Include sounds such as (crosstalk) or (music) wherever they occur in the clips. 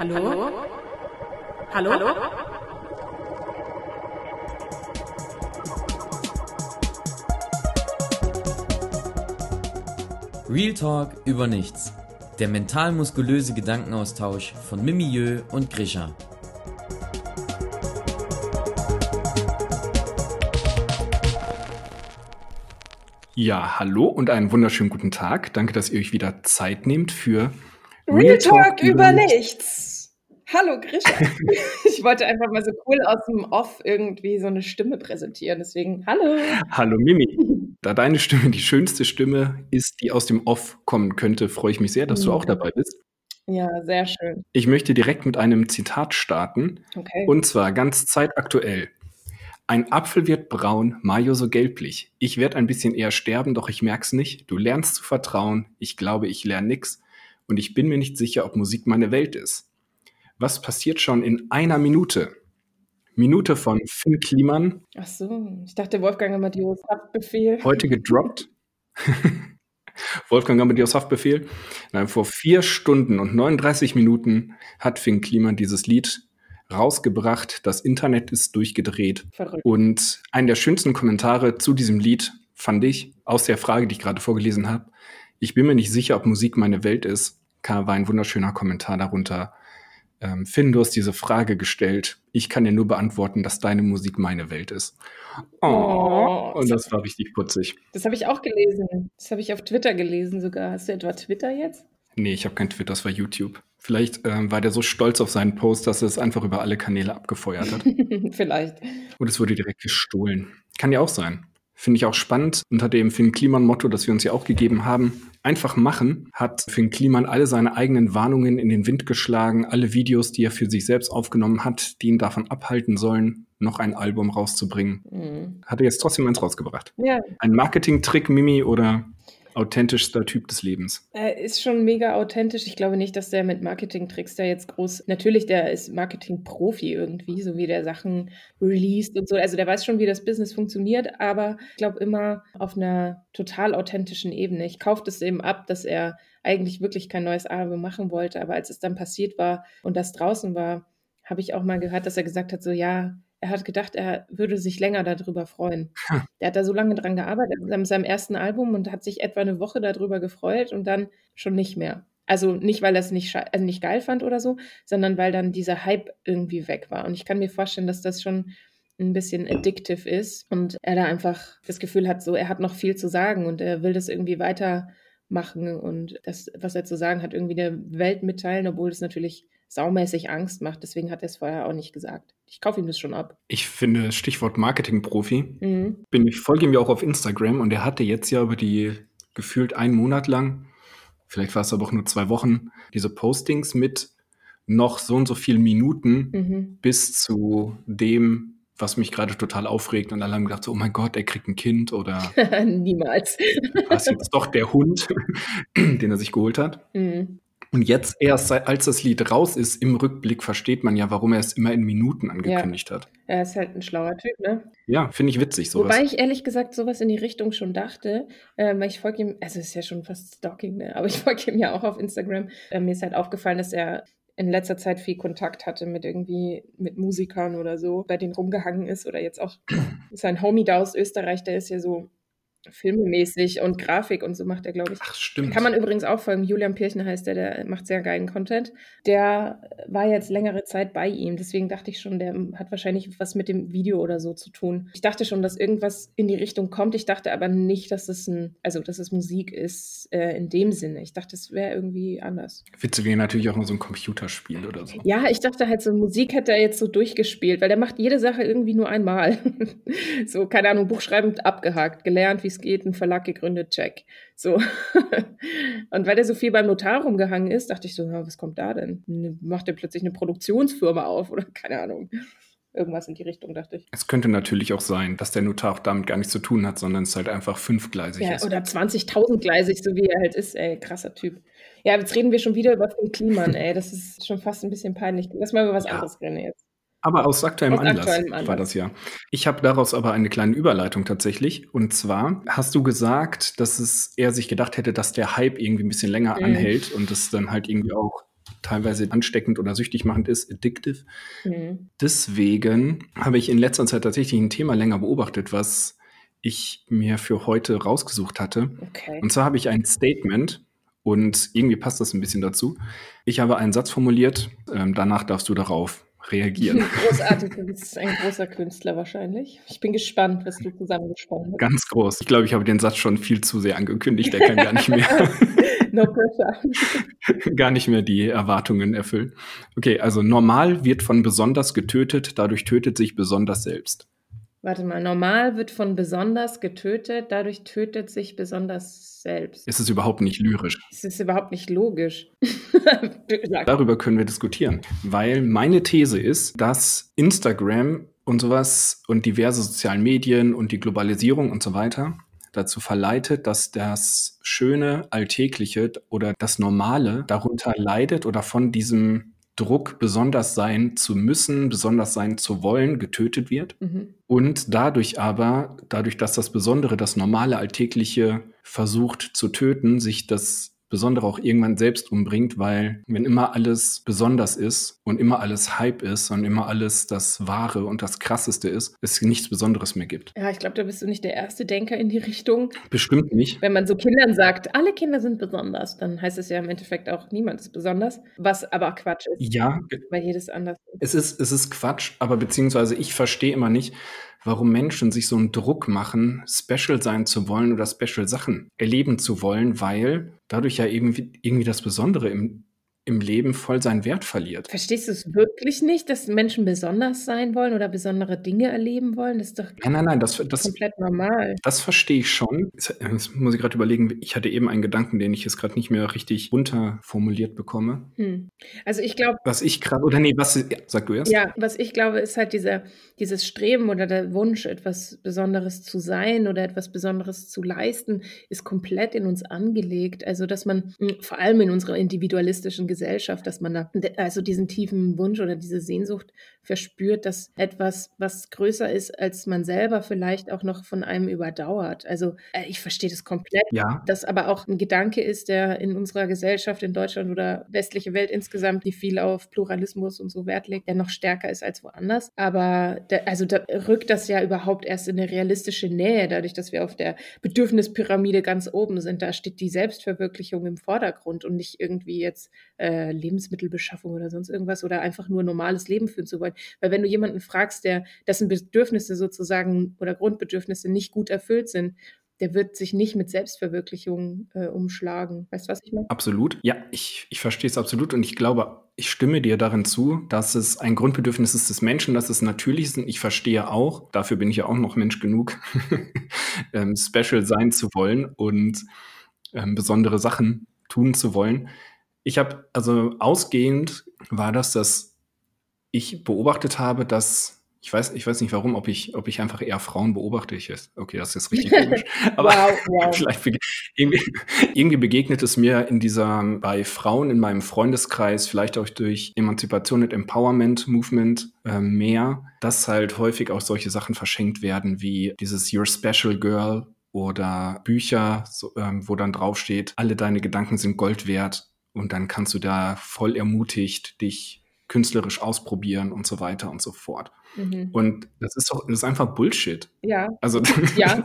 Hallo? Hallo? Hallo? Real Talk über nichts. Der mental-muskulöse Gedankenaustausch von Mimieux und Grisha. Ja, hallo und einen wunderschönen guten Tag. Danke, dass ihr euch wieder Zeit nehmt für Real, Talk, über nichts. Hallo Grisha. (laughs) ich wollte einfach mal so cool aus dem Off irgendwie so eine Stimme präsentieren. Deswegen, hallo. Hallo Mimi. (laughs) Da deine Stimme die schönste Stimme ist, die aus dem Off kommen könnte, freue ich mich sehr, dass du auch dabei bist. Ja, sehr schön. Ich möchte direkt mit einem Zitat starten. Okay. Und zwar ganz zeitaktuell. Ein Apfel wird braun, Mayo so gelblich. Ich werde ein bisschen eher sterben, doch ich merk's nicht. Du lernst zu vertrauen. Ich glaube, ich lerne nix. Und ich bin mir nicht sicher, ob Musik meine Welt ist. Was passiert schon in einer Minute? Minute von Finn Kliman, Ach so, ich dachte Wolfgang Amadeus Haftbefehl. heute gedroppt. (laughs) Wolfgang Amadeus Haftbefehl. Nein, vor vier Stunden und 39 Minuten hat Finn Kliman dieses Lied rausgebracht. Das Internet ist durchgedreht. Verrückt. Und einen der schönsten Kommentare zu diesem Lied fand ich aus der Frage, die ich gerade vorgelesen habe. Ich bin mir nicht sicher, ob Musik meine Welt ist. War ein wunderschöner Kommentar darunter. Ähm, Finn, du hast diese Frage gestellt. Ich kann dir nur beantworten, dass deine Musik meine Welt ist. Oh, Oh. und das war richtig putzig. Das habe ich auch gelesen. Das habe ich auf Twitter gelesen sogar. Hast du etwa Twitter jetzt? Nee, ich habe kein Twitter, das war YouTube. Vielleicht ähm, war der so stolz auf seinen Post, dass er es einfach über alle Kanäle abgefeuert hat. (laughs) Vielleicht. Und es wurde direkt gestohlen. Kann ja auch sein. Finde ich auch spannend. Unter dem Finn Kliman-Motto, das wir uns ja auch gegeben haben, einfach machen, hat Finn Kliman alle seine eigenen Warnungen in den Wind geschlagen, alle Videos, die er für sich selbst aufgenommen hat, die ihn davon abhalten sollen, noch ein Album rauszubringen. Mhm. Hat er jetzt trotzdem eins rausgebracht. Ja, Ein Marketing-Trick, Mimi, oder authentischster Typ des Lebens? er ist schon mega authentisch. Ich glaube nicht, dass der mit Marketing-Tricks da jetzt groß. Natürlich, der ist Marketing-Profi irgendwie, so wie der Sachen released und so. Also der weiß schon, wie das Business funktioniert, aber ich glaube immer auf einer total authentischen Ebene. Ich kaufe das eben ab, dass er eigentlich wirklich kein neues Album machen wollte, aber als es dann passiert war und das draußen war, habe ich auch mal gehört, dass er gesagt hat, so ja, er hat gedacht, er würde sich länger darüber freuen. Ha. Der hat da so lange dran gearbeitet an seinem ersten Album und hat sich etwa eine Woche darüber gefreut und dann schon nicht mehr. Also nicht, weil er es nicht, also nicht geil fand oder so, sondern weil dann dieser Hype irgendwie weg war. Und ich kann mir vorstellen, dass das schon ein bisschen addictive ist und er da einfach das Gefühl hat, so er hat noch viel zu sagen und er will das irgendwie weitermachen und das, was er zu sagen hat, irgendwie der Welt mitteilen, obwohl es natürlich saumäßig Angst macht. Deswegen hat er es vorher auch nicht gesagt. Ich kaufe ihm das schon ab. Ich finde, Stichwort Marketing-Profi, Mhm. bin ich folge ihm ja auch auf Instagram und er hatte jetzt ja über die gefühlt einen Monat lang, vielleicht war es aber auch nur zwei Wochen, diese Postings mit noch so und so vielen Minuten Mhm. bis zu dem, was mich gerade total aufregt und alle haben gedacht so, oh mein Gott, er kriegt ein Kind oder (laughs) Niemals. war es jetzt doch der Hund, den er sich geholt hat. Mhm. Und jetzt erst, als das Lied raus ist, im Rückblick versteht man ja, warum er es immer in Minuten angekündigt hat. Er ist halt ein schlauer Typ, ne? Ja, finde ich witzig, sowas. Wobei ich ehrlich gesagt sowas in die Richtung schon dachte, äh, weil ich folge ihm, also es ist ja schon fast Stalking, ne? aber ich folge ihm ja auch auf Instagram. Äh, mir ist halt aufgefallen, dass er in letzter Zeit viel Kontakt hatte mit irgendwie, mit Musikern oder so, bei denen rumgehangen ist oder jetzt auch (clears throat) sein Homie da aus Österreich, der ist ja so filmemäßig und Grafik und so macht er, glaube ich. Ach, stimmt. Kann man übrigens auch folgen. Julian Pirchen heißt der, der macht sehr geilen Content. Der war jetzt längere Zeit bei ihm. Deswegen dachte ich schon, der hat wahrscheinlich was mit dem Video oder so zu tun. Ich dachte schon, dass irgendwas in die Richtung kommt. Ich dachte aber nicht, dass es ein, also dass es Musik ist äh, in dem Sinne. Ich dachte, es wäre irgendwie anders. Witze wäre natürlich auch mal so ein Computerspiel oder so. Ja, ich dachte halt, so Musik hätte er jetzt so durchgespielt, weil der macht jede Sache irgendwie nur einmal. (laughs) so, keine Ahnung, Buchschreiben abgehakt, gelernt, wie es geht, einen Verlag gegründet, check. So. (laughs) Und weil der so viel beim Notar rumgehangen ist, dachte ich so, was kommt da denn? Macht er plötzlich eine Produktionsfirma auf oder (laughs) keine Ahnung. Irgendwas in die Richtung, dachte ich. Es könnte natürlich auch sein, dass der Notar auch damit gar nichts zu tun hat, sondern es halt einfach fünfgleisig Ja, ist. oder 20.000 gleisig, so wie er halt ist, ey, krasser Typ. Ja, jetzt reden wir schon wieder über Finn Kliman, ey, das ist schon fast ein bisschen peinlich. Lass mal über was Ja. anderes reden jetzt. Aber aus aktuellem Aus Anlass, aktuellem Anlass. war das ja. Ich habe daraus aber eine kleine Überleitung tatsächlich. Und zwar hast du gesagt, dass es er sich gedacht hätte, dass der Hype irgendwie ein bisschen länger Mhm. anhält und es dann halt irgendwie auch teilweise ansteckend oder süchtig machend ist, addictive. Mhm. Deswegen habe ich in letzter Zeit tatsächlich ein Thema länger beobachtet, was ich mir für heute rausgesucht hatte. Okay. Und zwar habe ich ein Statement und irgendwie passt das ein bisschen dazu. Ich habe einen Satz formuliert, ähm, danach darfst du darauf reagieren. (laughs) Großartig, du bist ein großer Künstler wahrscheinlich. Ich bin gespannt, was du zusammengesponnen hast. Ganz groß. Ich glaube, ich habe den Satz schon viel zu sehr angekündigt. Der kann gar nicht mehr. (laughs) no pressure. (laughs) gar nicht mehr die Erwartungen erfüllen. Okay, also normal wird von besonders getötet, dadurch tötet sich besonders selbst. Warte mal, normal wird von besonders getötet, dadurch tötet sich besonders selbst. Es ist überhaupt nicht lyrisch. Es ist überhaupt nicht logisch. (laughs) Darüber können wir diskutieren, weil meine These ist, dass Instagram und sowas und diverse sozialen Medien und die Globalisierung und so weiter dazu verleitet, dass das Schöne, Alltägliche oder das Normale darunter leidet oder von diesem Druck, besonders sein zu müssen, besonders sein zu wollen, getötet wird. Mhm. Und dadurch aber, dadurch, dass das Besondere, das normale Alltägliche versucht zu töten, sich das Besondere auch irgendwann selbst umbringt, weil wenn immer alles besonders ist und immer alles Hype ist und immer alles das Wahre und das Krasseste ist, es nichts Besonderes mehr gibt. Ja, ich glaube, da bist du nicht der erste Denker in die Richtung. Bestimmt nicht. Wenn man so Kindern sagt, alle Kinder sind besonders, dann heißt es ja im Endeffekt auch, niemand ist besonders, was aber Quatsch ist. Ja. Weil jedes anders ist. Es ist, es ist Quatsch, aber beziehungsweise ich verstehe immer nicht, warum Menschen sich so einen Druck machen, special sein zu wollen oder special Sachen erleben zu wollen, weil dadurch ja irgendwie, irgendwie das Besondere im, im Leben voll seinen Wert verliert. Verstehst du es wirklich nicht, dass Menschen besonders sein wollen oder besondere Dinge erleben wollen? Das ist doch nein, nein, nein, das, das komplett normal. Das verstehe ich schon. Jetzt muss ich gerade überlegen, ich hatte eben einen Gedanken, den ich jetzt gerade nicht mehr richtig runterformuliert bekomme. Hm. Also ich glaube. Was ich gerade, oder nee, was, ja, sag du erst. Ja, was ich glaube, ist halt dieser, dieses Streben oder der Wunsch, etwas Besonderes zu sein oder etwas Besonderes zu leisten, ist komplett in uns angelegt. Also, dass man hm, vor allem in unserer individualistischen Gesellschaft, dass man da also diesen tiefen Wunsch oder diese Sehnsucht verspürt, dass etwas, was größer ist als man selber, vielleicht auch noch von einem überdauert. Also äh, ich verstehe das komplett. Ja. Das aber auch ein Gedanke ist, der in unserer Gesellschaft, in Deutschland oder westliche Welt insgesamt, die viel auf Pluralismus und so Wert legt, der noch stärker ist als woanders. Aber da, also da rückt das ja überhaupt erst in eine realistische Nähe, dadurch, dass wir auf der Bedürfnispyramide ganz oben sind. Da steht die Selbstverwirklichung im Vordergrund und nicht irgendwie jetzt äh, Lebensmittelbeschaffung oder sonst irgendwas oder einfach nur normales Leben führen zu wollen. Weil wenn du jemanden fragst, der dessen Bedürfnisse sozusagen oder Grundbedürfnisse nicht gut erfüllt sind, der wird sich nicht mit Selbstverwirklichung äh, umschlagen. Weißt du, was ich meine? Absolut. Ja, ich, ich verstehe es absolut und ich glaube, ich stimme dir darin zu, dass es ein Grundbedürfnis ist des Menschen, dass es natürlich ist. Und ich verstehe auch, dafür bin ich ja auch noch Mensch genug, (laughs) ähm, special sein zu wollen und ähm, besondere Sachen tun zu wollen. Ich habe, also ausgehend war das, dass ich beobachtet habe, dass ich weiß, ich weiß nicht warum, ob ich, ob ich einfach eher Frauen beobachte. Ich jetzt, okay, das ist richtig (laughs) komisch. Aber wow, wow. (laughs) vielleicht irgendwie, irgendwie begegnet es mir in dieser, bei Frauen in meinem Freundeskreis, vielleicht auch durch Emanzipation und Empowerment Movement äh, mehr, dass halt häufig auch solche Sachen verschenkt werden, wie dieses Your Special Girl oder Bücher, so, ähm, wo dann draufsteht, alle deine Gedanken sind Gold wert. Und dann kannst du da voll ermutigt dich künstlerisch ausprobieren und so weiter und so fort. Mhm. Und das ist doch, das ist einfach Bullshit. Ja. Also, (laughs) ja.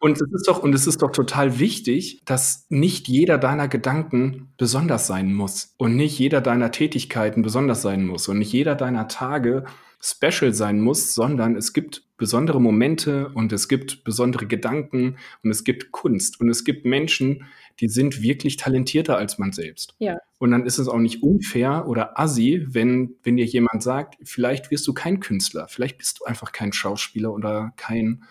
und es ist doch, und es ist doch total wichtig, dass nicht jeder deiner Gedanken besonders sein muss und nicht jeder deiner Tätigkeiten besonders sein muss und nicht jeder deiner Tage special sein muss, sondern es gibt besondere Momente und es gibt besondere Gedanken und es gibt Kunst und es gibt Menschen, die sind wirklich talentierter als man selbst. Ja. Und dann ist es auch nicht unfair oder assi, wenn, wenn dir jemand sagt, vielleicht wirst du kein Künstler, vielleicht bist du einfach kein Schauspieler oder kein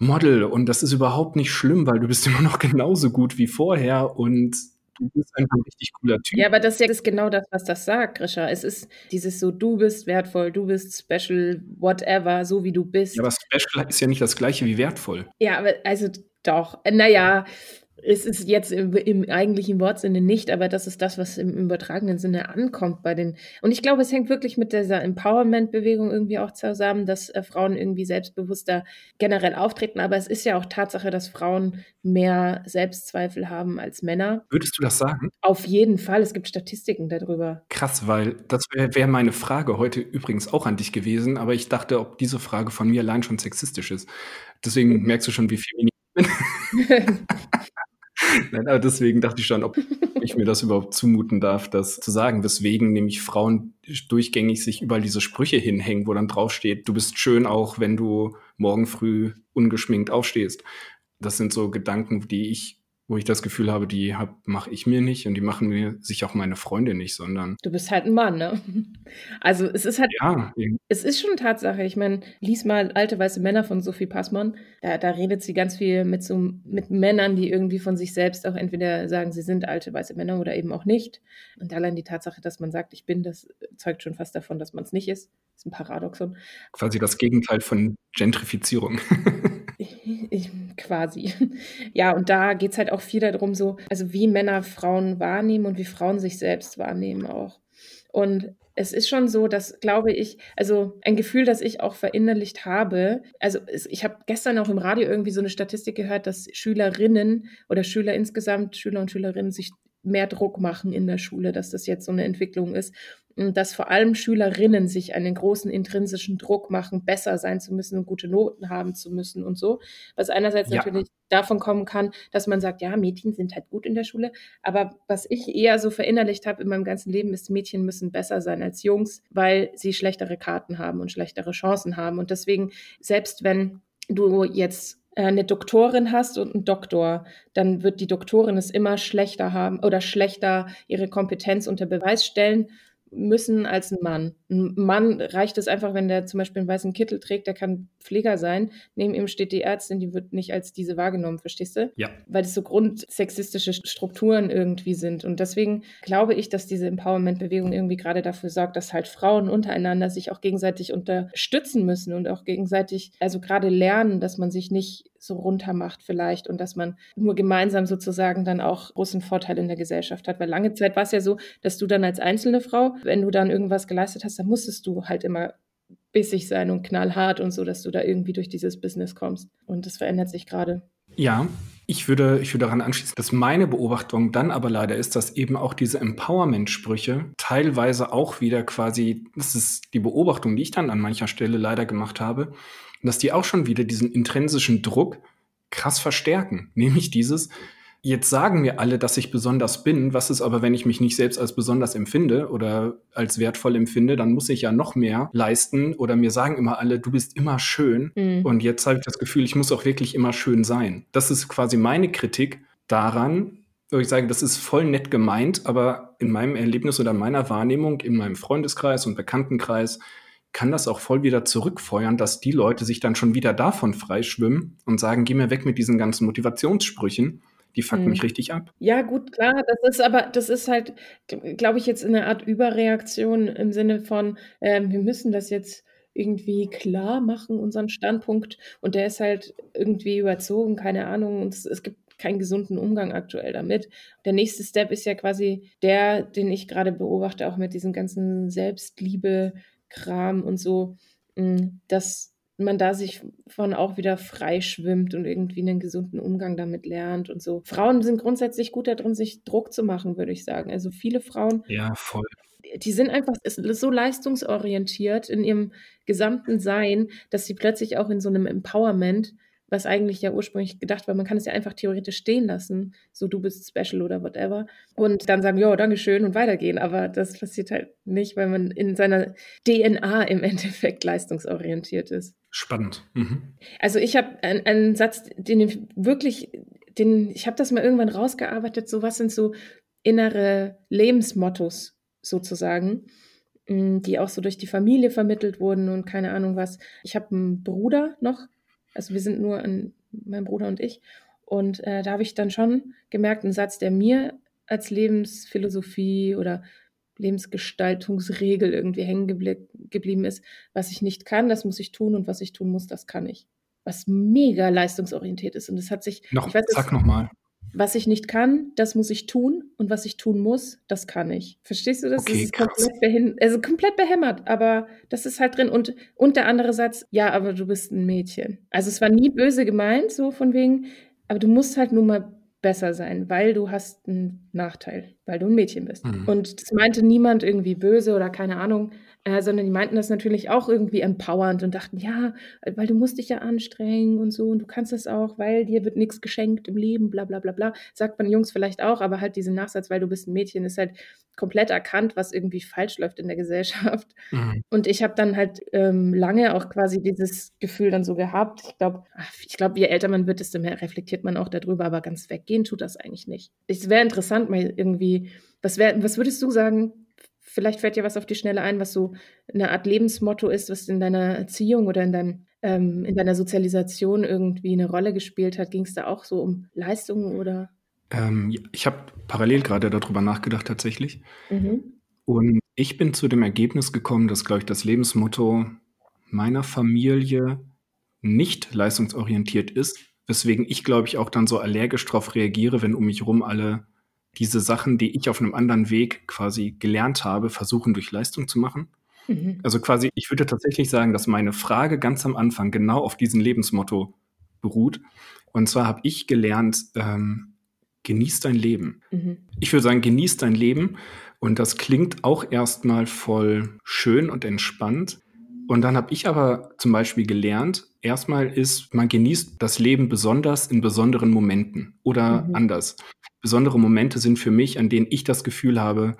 Model und das ist überhaupt nicht schlimm, weil du bist (laughs) immer noch genauso gut wie vorher und du bist einfach ein richtig cooler Typ. Ja, aber das ist ja genau das, was das sagt, Grisha. Es ist dieses so, du bist wertvoll, du bist special, whatever, so wie du bist. Ja, aber special ist ja nicht das gleiche wie wertvoll. Ja, aber also doch, naja, Es ist jetzt im, im, eigentlichen Wortsinne nicht, aber das ist das, was im übertragenen Sinne ankommt bei den. Und ich glaube, es hängt wirklich mit dieser Empowerment-Bewegung irgendwie auch zusammen, dass äh, Frauen irgendwie selbstbewusster generell auftreten. Aber es ist ja auch Tatsache, dass Frauen mehr Selbstzweifel haben als Männer. Würdest du das sagen? Auf jeden Fall. Es gibt Statistiken darüber. Krass, weil das wäre wär meine Frage heute übrigens auch an dich gewesen. Aber ich dachte, ob diese Frage von mir allein schon sexistisch ist. Deswegen (laughs) merkst du schon, wie viel ich bin. (laughs) Nein, aber deswegen dachte ich schon, ob ich mir das überhaupt zumuten darf, das zu sagen. Weswegen nämlich Frauen durchgängig sich überall diese Sprüche hinhängen, wo dann draufsteht, du bist schön auch, wenn du morgen früh ungeschminkt aufstehst. Das sind so Gedanken, die ich wo ich das Gefühl habe, die mache ich mir nicht und die machen mir sich auch meine Freunde nicht, sondern. Du bist halt ein Mann, ne? Also es ist halt. Ja, es ist schon Tatsache. Ich meine, lies mal alte weiße Männer von Sophie Passmann. Da, da redet sie ganz viel mit so mit Männern, die irgendwie von sich selbst auch entweder sagen, sie sind alte weiße Männer oder eben auch nicht. Und allein die Tatsache, dass man sagt, ich bin, das zeugt schon fast davon, dass man es nicht ist. Das ist ein Paradoxon. Quasi das Gegenteil von Gentrifizierung. (laughs) Quasi. Ja, und da geht es halt auch viel darum, so, also wie Männer Frauen wahrnehmen und wie Frauen sich selbst wahrnehmen auch. Und es ist schon so, dass, glaube ich, also ein Gefühl, das ich auch verinnerlicht habe. Also ich habe gestern auch im Radio irgendwie so eine Statistik gehört, dass Schülerinnen oder Schüler insgesamt, Schüler und Schülerinnen sich mehr Druck machen in der Schule, dass das jetzt so eine Entwicklung ist. Dass vor allem Schülerinnen sich einen großen intrinsischen Druck machen, besser sein zu müssen und gute Noten haben zu müssen und so. Was einerseits ja. natürlich davon kommen kann, dass man sagt, ja, Mädchen sind halt gut in der Schule. Aber was ich eher so verinnerlicht habe in meinem ganzen Leben, ist, Mädchen müssen besser sein als Jungs, weil sie schlechtere Karten haben und schlechtere Chancen haben. Und deswegen, selbst wenn du jetzt äh, eine Doktorin hast und einen Doktor, dann wird die Doktorin es immer schlechter haben oder schlechter ihre Kompetenz unter Beweis stellen müssen als ein Mann. Ein Mann reicht es einfach, wenn der zum Beispiel einen weißen Kittel trägt, der kann Pfleger sein. Neben ihm steht die Ärztin, die wird nicht als diese wahrgenommen, verstehst du? Ja. Weil das so grundsexistische Strukturen irgendwie sind. Und deswegen glaube ich, dass diese Empowerment-Bewegung irgendwie gerade dafür sorgt, dass halt Frauen untereinander sich auch gegenseitig unterstützen müssen und auch gegenseitig, also gerade lernen, dass man sich nicht so runter macht vielleicht und dass man nur gemeinsam sozusagen dann auch großen Vorteil in der Gesellschaft hat. Weil lange Zeit war es ja so, dass du dann als einzelne Frau, wenn du dann irgendwas geleistet hast, dann musstest du halt immer bissig sein und knallhart und so, dass du da irgendwie durch dieses Business kommst. Und das verändert sich gerade. Ja, ich würde, ich würde daran anschließen, dass meine Beobachtung dann aber leider ist, dass eben auch diese Empowerment-Sprüche teilweise auch wieder quasi, das ist die Beobachtung, die ich dann an mancher Stelle leider gemacht habe, dass die auch schon wieder diesen intrinsischen Druck krass verstärken. (laughs) Nämlich dieses, jetzt sagen mir alle, dass ich besonders bin, was ist aber, wenn ich mich nicht selbst als besonders empfinde oder als wertvoll empfinde, dann muss ich ja noch mehr leisten oder mir sagen immer alle, du bist immer schön mhm. und jetzt habe ich das Gefühl, ich muss auch wirklich immer schön sein. Das ist quasi meine Kritik daran, wo ich sage, das ist voll nett gemeint, aber in meinem Erlebnis oder meiner Wahrnehmung, in meinem Freundeskreis und Bekanntenkreis, kann das auch voll wieder zurückfeuern, dass die Leute sich dann schon wieder davon freischwimmen und sagen, geh mir weg mit diesen ganzen Motivationssprüchen. Die fucken hm. mich richtig ab. Ja, gut, klar. Das ist aber, das ist halt, glaube ich, jetzt eine Art Überreaktion im Sinne von, äh, wir müssen das jetzt irgendwie klar machen, unseren Standpunkt. Und der ist halt irgendwie überzogen, keine Ahnung. Und es, es gibt keinen gesunden Umgang aktuell damit. Der nächste Step ist ja quasi der, den ich gerade beobachte, auch mit diesem ganzen Selbstliebe, Kram und so, hm, dass man da sich von auch wieder freischwimmt und irgendwie einen gesunden Umgang damit lernt und so. Frauen sind grundsätzlich gut darin, sich Druck zu machen, würde ich sagen. Also viele Frauen. Ja, voll. Die sind einfach so leistungsorientiert in ihrem gesamten Sein, dass sie plötzlich auch in so einem Empowerment was eigentlich ja ursprünglich gedacht war, man kann es ja einfach theoretisch stehen lassen, so du bist special oder whatever, und dann sagen, ja, Dankeschön und weitergehen. Aber das passiert halt nicht, weil man in seiner DNA im (laughs) Endeffekt leistungsorientiert ist. Spannend. Mhm. Also ich habe einen, einen Satz, den ich wirklich, den, ich habe das mal irgendwann rausgearbeitet, so was sind so innere Lebensmottos sozusagen mm, die auch so durch die Familie vermittelt wurden und keine Ahnung was. Ich habe einen Bruder noch, also wir sind nur ein, mein Bruder und ich. Und äh, da habe ich dann schon gemerkt, ein Satz, der mir als Lebensphilosophie oder Lebensgestaltungsregel irgendwie hängen geblie geblieben ist, was ich nicht kann, das muss ich tun und was ich tun muss, das kann ich. Was mega leistungsorientiert ist. Und es hat sich. Noch, weiß, sag nochmal. Was ich nicht kann, das muss ich tun und was ich tun muss, das kann ich. Verstehst du das? Okay, das ist komplett, also komplett behämmert, aber das ist halt drin. Und, und der andere Satz, ja, aber du bist ein Mädchen. Also es war nie böse gemeint, so von wegen, aber du musst halt nun mal besser sein, weil du hast einen Nachteil, weil du ein Mädchen bist. Mhm. Und das meinte niemand irgendwie böse oder keine Ahnung, äh, sondern die meinten das natürlich auch irgendwie empowernd und dachten, ja, weil du musst dich ja anstrengen und so und du kannst das auch, weil dir wird nichts geschenkt im Leben, bla bla bla bla. Sagt man Jungs vielleicht auch, aber halt diesen Nachsatz, weil du bist ein Mädchen, ist halt komplett erkannt, was irgendwie falsch läuft in der Gesellschaft. Mhm. Und ich habe dann halt ähm, lange auch quasi dieses Gefühl dann so gehabt. Ich glaube, ich glaube, je älter man wird, desto mehr reflektiert man auch darüber, aber ganz weggehen tut das eigentlich nicht. Es wäre interessant, mal irgendwie, was, wär, was würdest du sagen, vielleicht fällt dir was auf die Schnelle ein, was so eine Art Lebensmotto ist, was in deiner Erziehung oder in, dein, ähm, in deiner Sozialisation irgendwie eine Rolle gespielt hat. Ging es da auch so um Leistungen oder? Ähm, ich habe parallel gerade darüber nachgedacht tatsächlich. Mhm. Und ich bin zu dem Ergebnis gekommen, dass, glaube ich, das Lebensmotto meiner Familie nicht leistungsorientiert ist, weswegen ich, glaube ich, auch dann so allergisch darauf reagiere, wenn um mich herum alle diese Sachen, die ich auf einem anderen Weg quasi gelernt habe, versuchen durch Leistung zu machen. Mhm. Also quasi, ich würde tatsächlich sagen, dass meine Frage ganz am Anfang genau auf diesem Lebensmotto beruht. Und zwar habe ich gelernt, ähm, genieß dein Leben. Mhm. Ich würde sagen, genieß dein Leben. Und das klingt auch erstmal voll schön und entspannt. Und dann habe ich aber zum Beispiel gelernt, erstmal ist, man genießt das Leben besonders in besonderen Momenten oder Mhm. anders. Besondere Momente sind für mich, an denen ich das Gefühl habe,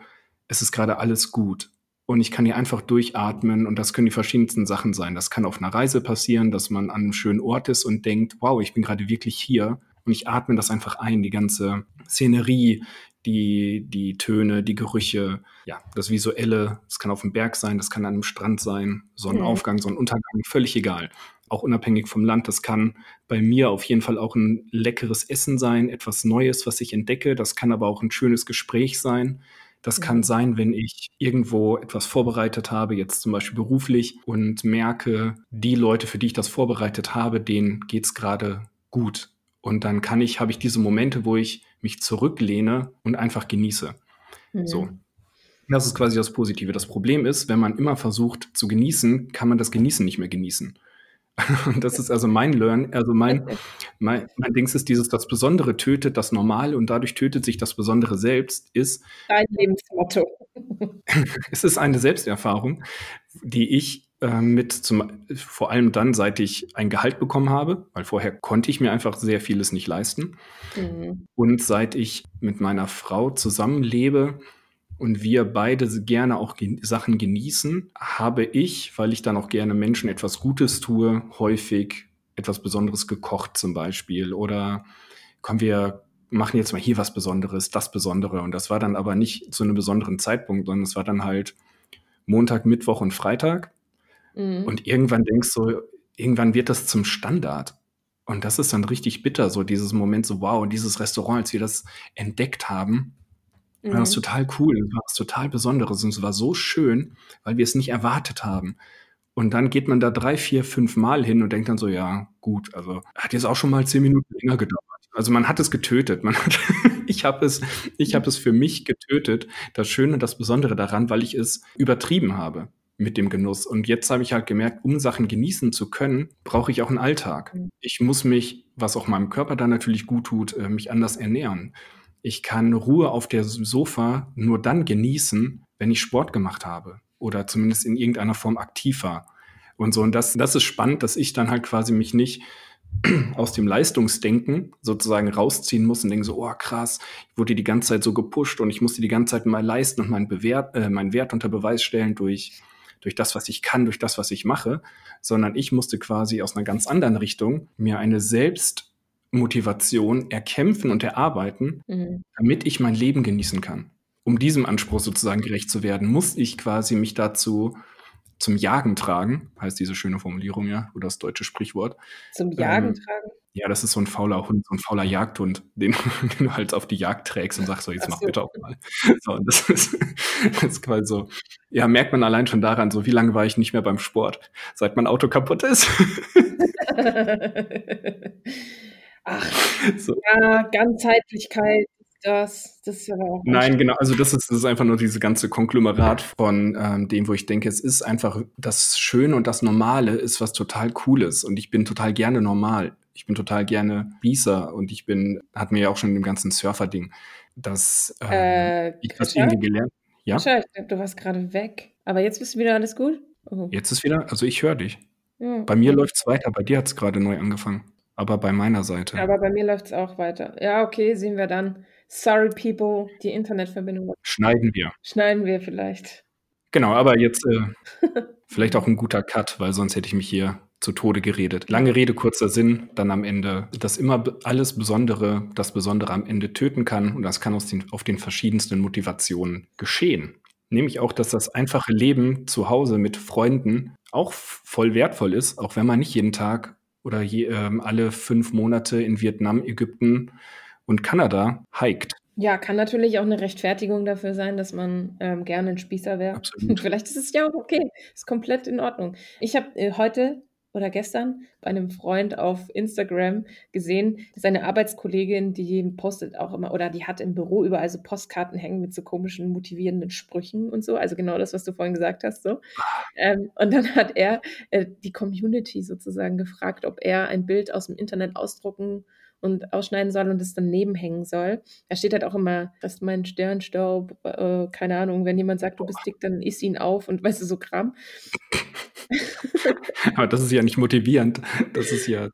es ist gerade alles gut. Und ich kann hier einfach durchatmen und das können die verschiedensten Sachen sein. Das kann auf einer Reise passieren, dass man an einem schönen Ort ist und denkt, wow, ich bin gerade wirklich hier. Und ich atme das einfach ein, die ganze Szenerie, die, die Töne, die Gerüche, ja, das Visuelle. Es kann auf dem Berg sein, das kann an einem Strand sein, Sonnenaufgang, Sonnenuntergang, völlig egal. Auch unabhängig vom Land. Das kann bei mir auf jeden Fall auch ein leckeres Essen sein, etwas Neues, was ich entdecke. Das kann aber auch ein schönes Gespräch sein. Das Mhm. kann sein, wenn ich irgendwo etwas vorbereitet habe, jetzt zum Beispiel beruflich, und merke, die Leute, für die ich das vorbereitet habe, denen geht's gerade gut. Und dann kann ich, habe ich diese Momente, wo ich mich zurücklehne und einfach genieße. Mhm. So. Das ist quasi das Positive. Das Problem ist, wenn man immer versucht zu genießen, kann man das Genießen nicht mehr genießen. Und (laughs) das ist also mein Learn, also mein, mein, mein Dings ist dieses, das Besondere tötet das Normale und dadurch tötet sich das Besondere selbst, ist, Dein Lebensmotto. (laughs) es ist eine Selbsterfahrung, die ich äh, mit zum, vor allem dann, seit ich ein Gehalt bekommen habe, weil vorher konnte ich mir einfach sehr vieles nicht leisten. Mhm. Und seit ich mit meiner Frau zusammenlebe und wir beide gerne auch Sachen genießen, habe ich, weil ich dann auch gerne Menschen etwas Gutes tue, häufig etwas Besonderes gekocht zum Beispiel. Oder kommen wir machen jetzt mal hier was Besonderes, das Besondere. Und das war dann aber nicht zu einem besonderen Zeitpunkt, sondern es war dann halt Montag, Mittwoch und Freitag. Mhm. Und irgendwann denkst du, irgendwann wird das zum Standard. Und das ist dann richtig bitter, so dieses Moment, so wow, dieses Restaurant, als wir das entdeckt haben, war das Mhm. total cool, das war was total Besonderes und es war so schön, weil wir es nicht erwartet haben. Und dann geht man da drei, vier, fünf Mal hin und denkt dann so, ja, gut, also hat jetzt auch schon mal zehn Minuten länger gedauert. Also man hat es getötet. Man hat, (laughs) ich habe es, ich habe es für mich getötet. Das Schöne, das Besondere daran, weil ich es übertrieben habe mit dem Genuss. Und jetzt habe ich halt gemerkt, um Sachen genießen zu können, brauche ich auch einen Alltag. Mhm. Ich muss mich, was auch meinem Körper dann natürlich gut tut, äh, mich anders ernähren. Ich kann Ruhe auf der Sofa nur dann genießen, wenn ich Sport gemacht habe oder zumindest in irgendeiner Form aktiv war. Und so, und das, das ist spannend, dass ich dann halt quasi mich nicht (clears throat) aus dem Leistungsdenken sozusagen rausziehen muss und denke so, oh krass, ich wurde die ganze Zeit so gepusht und ich musste die ganze Zeit mal leisten und meinen, Bewert, äh, meinen Wert unter Beweis stellen durch, durch das, was ich kann, durch das, was ich mache, sondern ich musste quasi aus einer ganz anderen Richtung mir eine Selbstmotivation erkämpfen und erarbeiten, Mhm. damit ich mein Leben genießen kann. Um diesem Anspruch sozusagen gerecht zu werden, muss ich quasi mich dazu zum Jagen tragen, heißt diese schöne Formulierung, ja, oder das deutsche Sprichwort. Zum Jagen Ähm, tragen? Ja, das ist so ein fauler Hund, so ein fauler Jagdhund, den, den (laughs) du halt auf die Jagd trägst und sagst so, jetzt Ach mach so. bitte auch mal. So, und das (laughs) ist, das ist quasi so, ja, merkt man allein schon daran, so wie lange war ich nicht mehr beim Sport, seit mein Auto kaputt ist. (laughs) Ach, so. ja, Ganzheitlichkeit, das, das ist aber auch. Nein, genau. Also, das ist, das ist einfach nur diese ganze Konglomerat von ähm, dem, wo ich denke, es ist einfach das Schöne und das Normale ist was total Cooles. Und ich bin total gerne normal. Ich bin total gerne Spießer und ich bin, hat mir ja auch schon im ganzen Surfer-Ding, dass ähm, äh, ich das irgendwie gelernt. Ja. Schau, ich glaube, du warst gerade weg. Aber jetzt bist du wieder alles gut? Oh. Jetzt ist wieder, also ich höre dich. Ja. Bei mir läuft es weiter, bei dir hat es gerade neu angefangen. Aber bei meiner Seite. Aber bei mir läuft es auch weiter. Ja, okay, sehen wir dann. Sorry, people, die Internetverbindung. Schneiden wir. Schneiden wir vielleicht. Genau, aber jetzt äh, (laughs) vielleicht auch ein guter Cut, weil sonst hätte ich mich hier zu Tode geredet. Lange Rede, kurzer Sinn, dann am Ende, dass immer alles Besondere, das Besondere am Ende töten kann und das kann aus den, auf den verschiedensten Motivationen geschehen. Nämlich auch, dass das einfache Leben zu Hause mit Freunden auch voll wertvoll ist, auch wenn man nicht jeden Tag oder je, äh, alle fünf Monate in Vietnam, Ägypten und Kanada hiked. Ja, kann natürlich auch eine Rechtfertigung dafür sein, dass man ähm, gerne ein Spießer wäre. (laughs) Vielleicht ist es ja auch okay. Ist komplett in Ordnung. Ich habe äh, heute oder gestern bei einem Freund auf Instagram gesehen, seine Arbeitskollegin, die postet auch immer oder die hat im Büro überall so Postkarten hängen mit so komischen motivierenden Sprüchen und so. Also genau das, was du vorhin gesagt hast. So. Ähm, und dann hat er äh, die Community sozusagen gefragt, ob er ein Bild aus dem Internet ausdrucken und ausschneiden soll und es dann nebenhängen soll. Da steht halt auch immer, das ist mein Sternstaub, äh, keine Ahnung, wenn jemand sagt, du bist dick, dann isst ihn auf und weißt du, so Kram. (laughs) Aber das ist ja nicht motivierend. Das ist ja,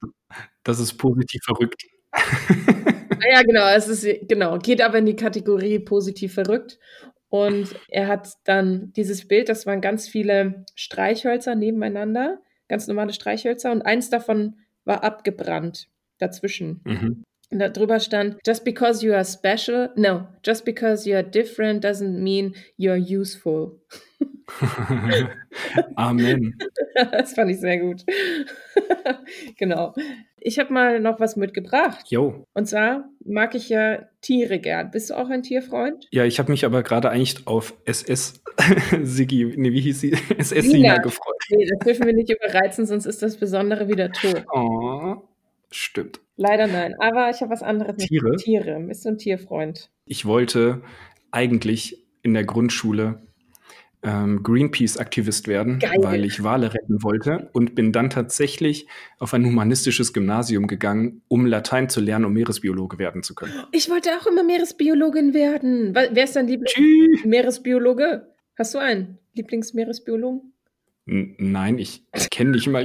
das ist positiv verrückt. (laughs) Ja, genau, es ist, genau, geht aber in die Kategorie positiv verrückt. Und er hat dann dieses Bild, das waren ganz viele Streichhölzer nebeneinander, ganz normale Streichhölzer, und eins davon war abgebrannt dazwischen. Mhm. Und da drüber stand, just because you are special, no, just because you are different doesn't mean you're useful. (laughs) Amen. (laughs) Das fand ich sehr gut. (laughs) genau. Ich habe mal noch was mitgebracht. Jo. Und zwar mag ich ja Tiere gern. Bist du auch ein Tierfreund? Ja, ich habe mich aber gerade eigentlich auf SS Sigi, nee, wie hieß sie? SS Sina gefreut. Nee, das dürfen wir nicht überreizen, sonst ist das Besondere wieder tot. Oh. Stimmt. Leider nein. Aber ich habe was anderes. Tiere? Mit Tiere. Bist du ein Tierfreund? Ich wollte eigentlich in der Grundschule ähm, Greenpeace-Aktivist werden, Geil. weil ich Wale retten wollte und bin dann tatsächlich auf ein humanistisches Gymnasium gegangen, um Latein zu lernen, um Meeresbiologe werden zu können. Ich wollte auch immer Meeresbiologin werden. Wer ist dein Lieblingsmeeresbiologe? Hast du einen Lieblingsmeeresbiologen? Nein, ich kenne nicht mal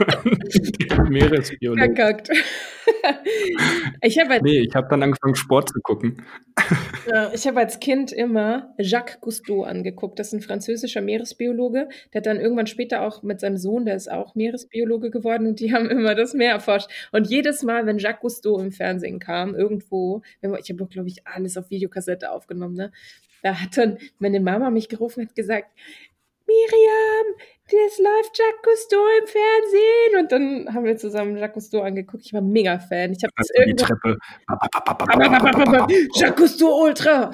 (laughs) Meeresbiologen. Verkackt. (laughs) ich habe als, nee, ich habe dann angefangen, Sport zu gucken. (laughs) Ja, ich habe als Kind immer Jacques Cousteau angeguckt. Das ist ein französischer Meeresbiologe. Der hat dann irgendwann später auch mit seinem Sohn, der ist auch Meeresbiologe geworden, und die haben immer das Meer erforscht. Und jedes Mal, wenn Jacques Cousteau im Fernsehen kam, irgendwo, ich habe, glaube ich, alles auf Videokassette aufgenommen, ne? Da hat dann meine Mama mich gerufen und hat gesagt, Miriam, das läuft Jacques Cousteau im Fernsehen. Und dann haben wir zusammen Jacques Cousteau angeguckt. Ich war mega Fan. Ich habe das die Treppe. Jacques Cousteau Ultra.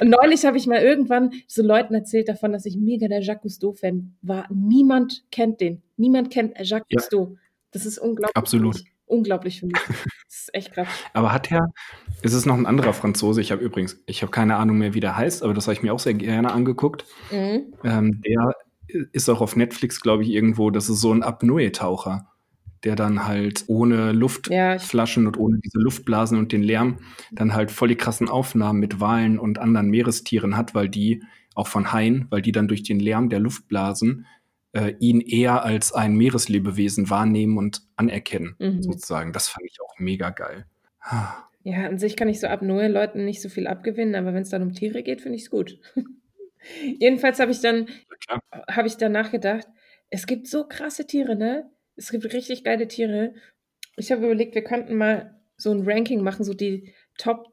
Und neulich habe ich mal irgendwann so Leuten erzählt davon, dass ich mega der Jacques Cousteau-Fan war. Niemand kennt den. Niemand kennt Jacques ja. Cousteau. Das ist unglaublich. Absolut unglaublich für mich. Das ist echt krass. (laughs) aber hat er, ist es noch ein anderer Franzose? Ich habe übrigens, ich habe keine Ahnung mehr, wie der heißt, aber das habe ich mir auch sehr gerne angeguckt. Mhm. Ähm, der ist auch auf Netflix, glaube ich, irgendwo, das ist so ein Apnoe-Taucher, der dann halt ohne Luftflaschen ja, und ohne diese Luftblasen und den Lärm dann halt voll die krassen Aufnahmen mit Walen und anderen Meerestieren hat, weil die, auch von Haien, weil die dann durch den Lärm der Luftblasen äh, ihn eher als ein Meereslebewesen wahrnehmen und anerkennen, mhm. sozusagen. Das fand ich auch mega geil. Ja, an sich kann ich so Apnoe-Leuten nicht so viel abgewinnen, aber wenn es dann um Tiere geht, finde ich es gut. (laughs) Jedenfalls habe ich dann habe ich dann nachgedacht, es gibt so krasse Tiere, ne? Es gibt richtig geile Tiere. Ich habe überlegt, wir könnten mal so ein Ranking machen, so die Top,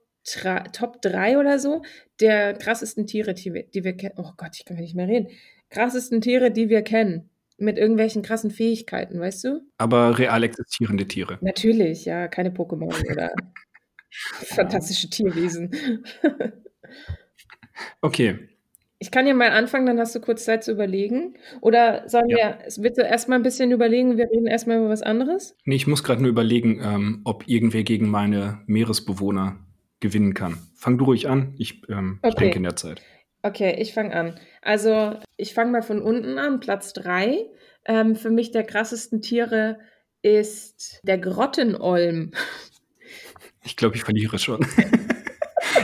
Top 3 oder so der krassesten Tiere, die wir, die wir kennen. Oh Gott, ich kann nicht mehr reden krassesten Tiere, die wir kennen. Mit irgendwelchen krassen Fähigkeiten, weißt du? Aber real existierende Tiere. Natürlich, ja, keine Pokémon (laughs) oder fantastische Tierwesen. (laughs) okay. Ich kann ja mal anfangen, dann hast du kurz Zeit zu überlegen. Oder sollen Ja. wir, willst du erstmal ein bisschen überlegen, wir reden erstmal über was anderes? Nee, ich muss gerade nur überlegen, ähm, ob irgendwer gegen meine Meeresbewohner gewinnen kann. Fang du ruhig an, ich, ähm, ich Okay. denke in der Zeit. Okay, ich fange an. Also, ich fange mal von unten an, Platz 3. Ähm, für mich der krassesten Tiere ist der Grottenolm. Ich glaube, ich verliere schon. (laughs)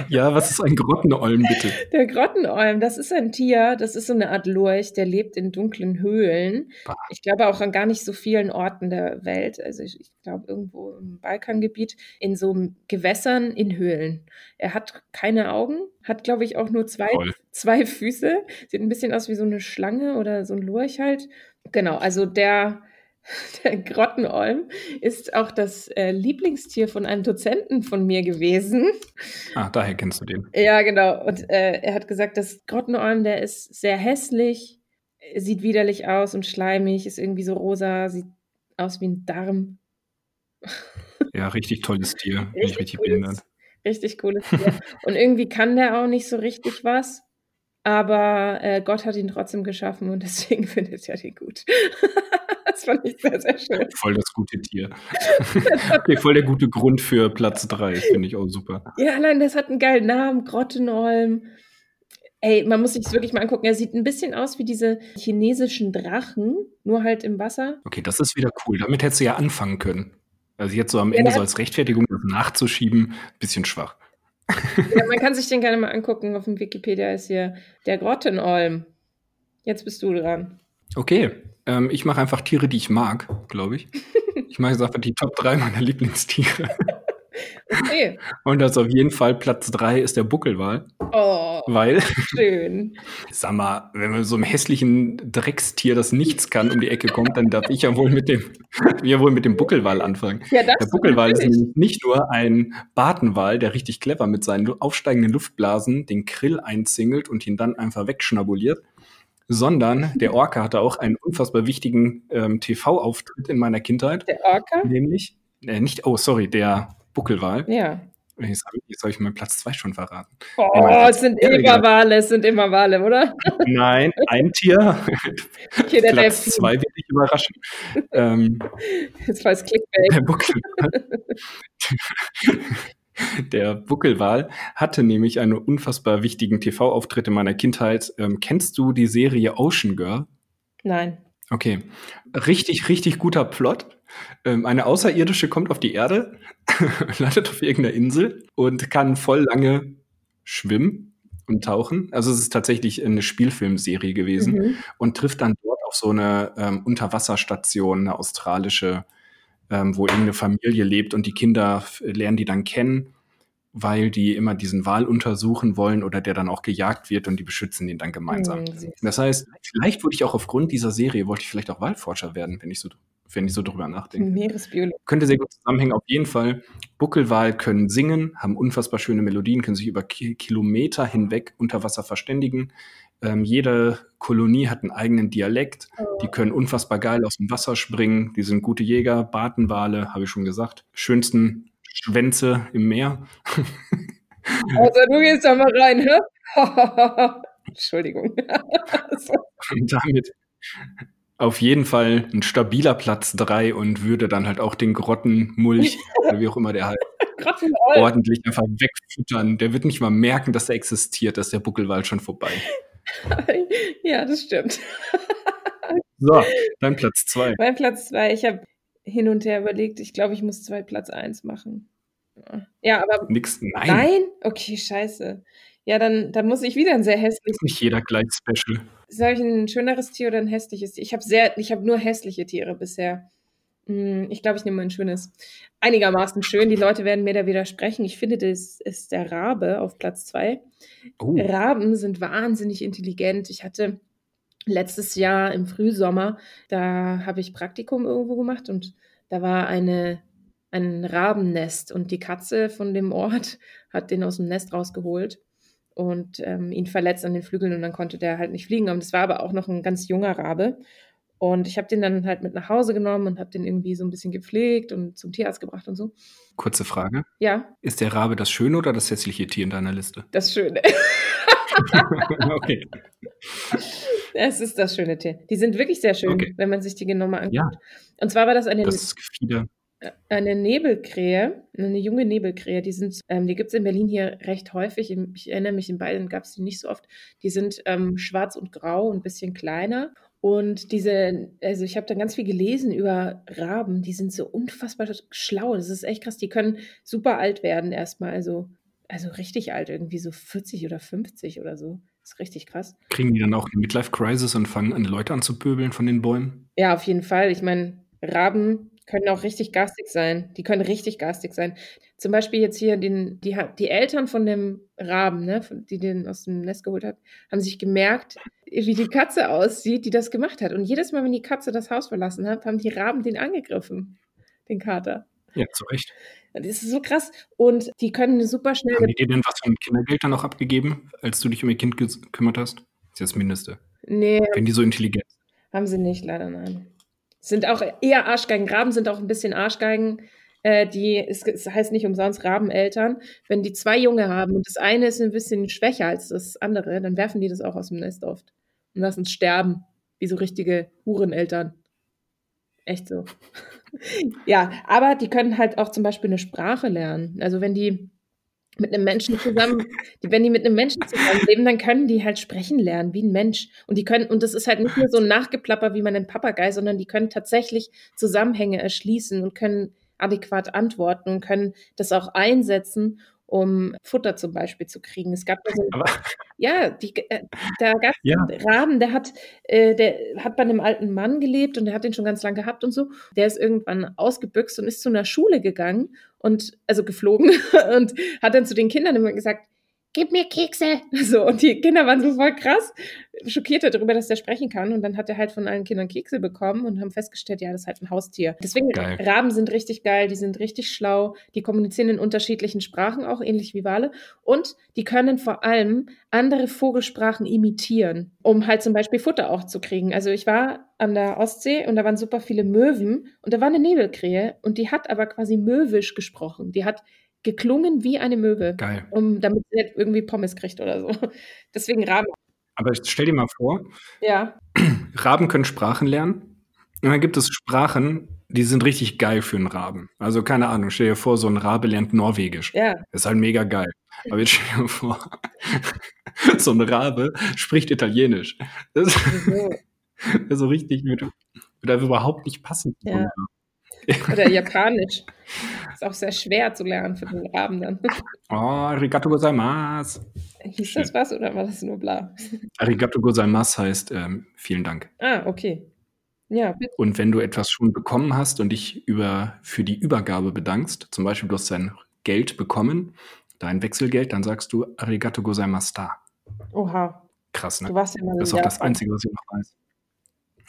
ja, was ist ein Grottenolm, bitte? Der Grottenolm, das ist ein Tier, das ist so eine Art Lurch, der lebt in dunklen Höhlen. Bah. Ich glaube auch an gar nicht so vielen Orten der Welt. Also ich, ich glaube irgendwo im Balkangebiet, in so Gewässern in Höhlen. Er hat keine Augen, hat glaube ich auch nur zwei, zwei Füße, sieht ein bisschen aus wie so eine Schlange oder so ein Lurch halt. Genau, also der, (laughs) der Grottenolm ist auch das äh, Lieblingstier von einem Dozenten von mir gewesen. Ah, daher kennst du den. Ja, genau. Und äh, er hat gesagt, das Grottenolm, der ist sehr hässlich, sieht widerlich aus und schleimig, ist irgendwie so rosa, sieht aus wie ein Darm. (laughs) Ja, richtig tolles Tier. Bin ich richtig cooles, behindert. richtig cooles (laughs) Tier. und irgendwie kann der auch nicht so richtig was. Aber äh, Gott hat ihn trotzdem geschaffen und deswegen findet er den gut. Das fand ich sehr, sehr schön. (laughs) Voll das gute Tier. (laughs) okay, voll der gute Grund für Platz 3. Finde ich auch super. Ja, allein das hat einen geilen Namen, Grottenolm. Ey, man muss sich das wirklich mal angucken. Er sieht ein bisschen aus wie diese chinesischen Drachen, nur halt im Wasser. Okay, das ist wieder cool. Damit hättest du ja anfangen können. Also jetzt so am Ja, Ende so als Rechtfertigung das nachzuschieben, bisschen schwach. (laughs) Ja, man kann sich den gerne mal angucken. Auf dem Wikipedia ist hier der Grottenolm. Jetzt bist du dran. Okay, ähm, ich mache einfach Tiere, die ich mag, glaube ich. Ich mache jetzt einfach die Top 3 meiner Lieblingstiere. (laughs) Okay. Und das auf jeden Fall Platz 3 ist der Buckelwal, Oh, weil, schön. (laughs) sag mal, wenn man so einem hässlichen Dreckstier, das nichts kann, um die Ecke kommt, dann darf ich ja wohl mit dem, (laughs) ja wohl mit dem Buckelwal anfangen. Ja, das Der Buckelwal ist nämlich nicht nur ein Bartenwal, der richtig clever mit seinen aufsteigenden Luftblasen den Krill einzingelt und ihn dann einfach wegschnabuliert, sondern der Orca hatte auch einen unfassbar wichtigen ähm, TV-Auftritt in meiner Kindheit, Der Orca? nämlich, äh, nicht, oh, sorry, der Buckelwal. Ja. Jetzt habe ich, jetzt hab ich meinen Platz 2 schon verraten. Oh, es sind wäre immer Wale, es sind immer Wale, oder? (laughs) Nein, ein Tier. Hier der Platz Delfin. 2 wird dich überraschen. ähm, Das war das Clickbait. Der Buckel. (laughs) Der Buckelwal hatte nämlich einen unfassbar wichtigen TV-Auftritt in meiner Kindheit. Ähm, kennst du die Serie Ocean Girl? Nein. Okay. Richtig, richtig guter Plot. Ähm, eine Außerirdische kommt auf die Erde, (laughs) landet auf irgendeiner Insel und kann voll lange schwimmen und tauchen. Also es ist tatsächlich eine Spielfilmserie gewesen Mhm. und trifft dann dort auf so eine ähm, Unterwasserstation, eine australische, ähm, wo irgendeine Familie lebt und die Kinder lernen die dann kennen, weil die immer diesen Wal untersuchen wollen oder der dann auch gejagt wird und die beschützen ihn dann gemeinsam. Hm, süß. Das heißt, vielleicht würde ich auch aufgrund dieser Serie, wollte ich vielleicht auch Walforscher werden, wenn ich so, wenn ich so drüber nachdenke. (laughs) Meeresbiologie. Könnte sehr gut zusammenhängen. Auf jeden Fall, Buckelwal können singen, haben unfassbar schöne Melodien, können sich über Ki Kilometer hinweg unter Wasser verständigen. Ähm, jede Kolonie hat einen eigenen Dialekt. Die können unfassbar geil aus dem Wasser springen. Die sind gute Jäger. Bartenwale, habe ich schon gesagt. Schönsten Schwänze im Meer. (laughs) Also du gehst da mal rein, hä? (laughs) Entschuldigung. (laughs) Und damit auf jeden Fall ein stabiler Platz 3 und würde dann halt auch den Grottenmulch, oder wie auch immer der halt, ordentlich einfach wegfüttern. Der wird nicht mal merken, dass er existiert, dass der Buckelwald schon vorbei. (laughs) Ja, das stimmt. (laughs) So, dann Platz 2. Mein Platz zwei, ich habe hin und her überlegt, ich glaube, ich muss zwei Platz eins machen. Ja, aber Nix, nein, nein? Okay, scheiße. Ja, dann, dann muss ich wieder ein sehr hässliches. ist nicht jeder gleich special. Soll ich ein schöneres Tier oder ein hässliches Tier? Ich habe sehr, ich habe nur hässliche Tiere bisher. Hm, Ich glaube, ich nehme mal ein schönes. Einigermaßen schön. Die Leute werden mir da widersprechen. Ich finde, das ist der Rabe auf Platz zwei. Oh, Raben sind wahnsinnig intelligent. Ich hatte letztes Jahr im Frühsommer, da habe ich Praktikum irgendwo gemacht und da war eine, ein Rabennest und die Katze von dem Ort (laughs) hat den aus dem Nest rausgeholt und ähm, ihn verletzt an den Flügeln und dann konnte der halt nicht fliegen. Und das war aber auch noch ein ganz junger Rabe. Und ich habe den dann halt mit nach Hause genommen und habe den irgendwie so ein bisschen gepflegt und zum Tierarzt gebracht und so. kurze Frage. Ja, Ist der Rabe das schöne oder das hässliche Tier in deiner Liste? das Schöne. (laughs) okay. Es ist das schöne Tier. Die sind wirklich sehr schön, okay. wenn man sich die genau mal anguckt. Ja. Und zwar war das eine, das Gefieder. eine Nebelkrähe, eine junge Nebelkrähe. Die sind, ähm, die gibt es in Berlin hier recht häufig. Ich erinnere mich, in beiden gab es die nicht so oft. Die sind ähm, schwarz und grau und ein bisschen kleiner. Und diese, also ich habe da ganz viel gelesen über Raben, die sind so unfassbar schlau. Das ist echt krass. Die können super alt werden erstmal. Also, also richtig alt, irgendwie so 40 oder 50 oder so. Das ist richtig krass. Kriegen die dann auch eine Midlife-Crisis und fangen an, Leute anzupöbeln von den Bäumen? Ja, auf jeden Fall. Ich meine, Raben können auch richtig garstig sein. Die können richtig garstig sein. Zum Beispiel jetzt hier den, die, die Eltern von dem Raben, ne, die den aus dem Nest geholt hat, haben sich gemerkt, wie die Katze aussieht, die das gemacht hat. Und jedes Mal, wenn die Katze das Haus verlassen hat, haben die Raben den angegriffen, den Kater. Ja, zu Recht. Das ist so krass. Und die können super schnell. Haben die dir denn was von Kindergeld dann noch abgegeben, als du dich um ihr Kind gekümmert hast? Das ist das Mindeste. Nee. Wenn die so intelligent Haben sie nicht, leider nein. Sind auch eher Arschgeigen. Raben sind auch ein bisschen Arschgeigen. Äh, die, es, es, heißt nicht umsonst Rabeneltern. Wenn die zwei Junge haben und das eine ist ein bisschen schwächer als das andere, dann werfen die das auch aus dem Nest oft und lassen es sterben, wie so richtige Hureneltern. Echt so. (laughs) ja, aber die können halt auch zum Beispiel eine Sprache lernen. Also wenn die mit einem Menschen zusammen, wenn die mit einem Menschen zusammenleben, dann können die halt sprechen lernen, wie ein Mensch. Und die können, und das ist halt nicht nur so ein Nachgeplapper wie man einen Papagei, sondern die können tatsächlich Zusammenhänge erschließen und können adäquat antworten und können das auch einsetzen, um Futter zum Beispiel zu kriegen. Es gab so, (laughs) ja, die, äh, da gab es ja. einen Raben, der hat, äh, der hat bei einem alten Mann gelebt und der hat den schon ganz lange gehabt und so. Der ist irgendwann ausgebüxt und ist zu einer Schule gegangen und also geflogen (laughs) und hat dann zu den Kindern immer gesagt, gib mir Kekse. (laughs) So, und die Kinder waren so voll krass schockiert darüber, dass der sprechen kann. Und dann hat er halt von allen Kindern Kekse bekommen und haben festgestellt, ja, das ist halt ein Haustier. Deswegen, geil. Raben sind richtig geil, die sind richtig schlau, die kommunizieren in unterschiedlichen Sprachen auch, ähnlich wie Wale. Und die können vor allem andere Vogelsprachen imitieren, um halt zum Beispiel Futter auch zu kriegen. Also ich war an der Ostsee und da waren super viele Möwen und da war eine Nebelkrähe und die hat aber quasi möwisch gesprochen. Die hat geklungen wie eine Möwe. Geil. Um, damit sie halt irgendwie Pommes kriegt oder so. (laughs) Deswegen Raben. Aber stell dir mal vor, ja. (clears throat) Raben können Sprachen lernen. Und dann gibt es Sprachen, die sind richtig geil für einen Raben. Also keine Ahnung, stell dir vor, so ein Rabe lernt Norwegisch. Ja. Das ist halt mega geil. Aber jetzt stell dir vor, (laughs) so ein Rabe spricht Italienisch. Das ist so (laughs) richtig, würde, würde überhaupt nicht passen. Ja. Oder Japanisch. Ist auch sehr schwer zu lernen für den Raben dann. (laughs) Oh, arigato gozaimasu. Hieß Schön. das was oder war das nur bla? (laughs) Arigato gozaimasu heißt ähm, vielen Dank. Ah, okay. Ja, bitte. Und wenn du etwas schon bekommen hast und dich über, für die Übergabe bedankst, zum Beispiel du hast dein Geld bekommen, dein Wechselgeld, dann sagst du Arigato gozaimasu da. Oha. Krass, ne? Du warst ja mal das ist auch das Einzige, was ich noch weiß.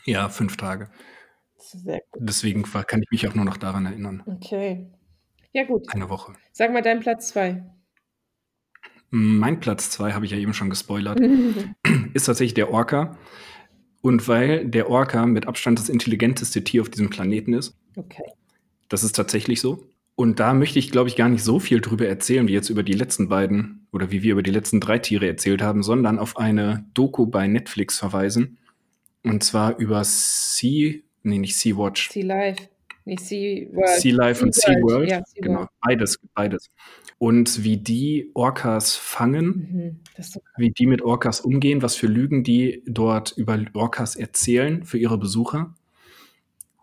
Ja, fünf Tage. Sehr gut. Deswegen kann ich mich auch nur noch daran erinnern. Okay. Ja, gut. Eine Woche. Sag mal deinen Platz zwei. Mein Platz zwei habe ich ja eben schon gespoilert, (laughs) ist tatsächlich der Orca. Und weil der Orca mit Abstand das intelligenteste Tier auf diesem Planeten ist. Okay. Das ist tatsächlich so. Und da möchte ich, glaube ich, gar nicht so viel drüber erzählen, wie jetzt über die letzten beiden oder wie wir über die letzten drei Tiere erzählt haben, sondern auf eine Doku bei Netflix verweisen. Und zwar über Sea Nee, nicht Sea-Watch. Sea Life. Sea World. Sea Life und Sea World. Ja, sea genau, beides, beides. Und wie die Orcas fangen, mhm, so wie die mit Orcas umgehen, was für Lügen die dort über Orcas erzählen für ihre Besucher.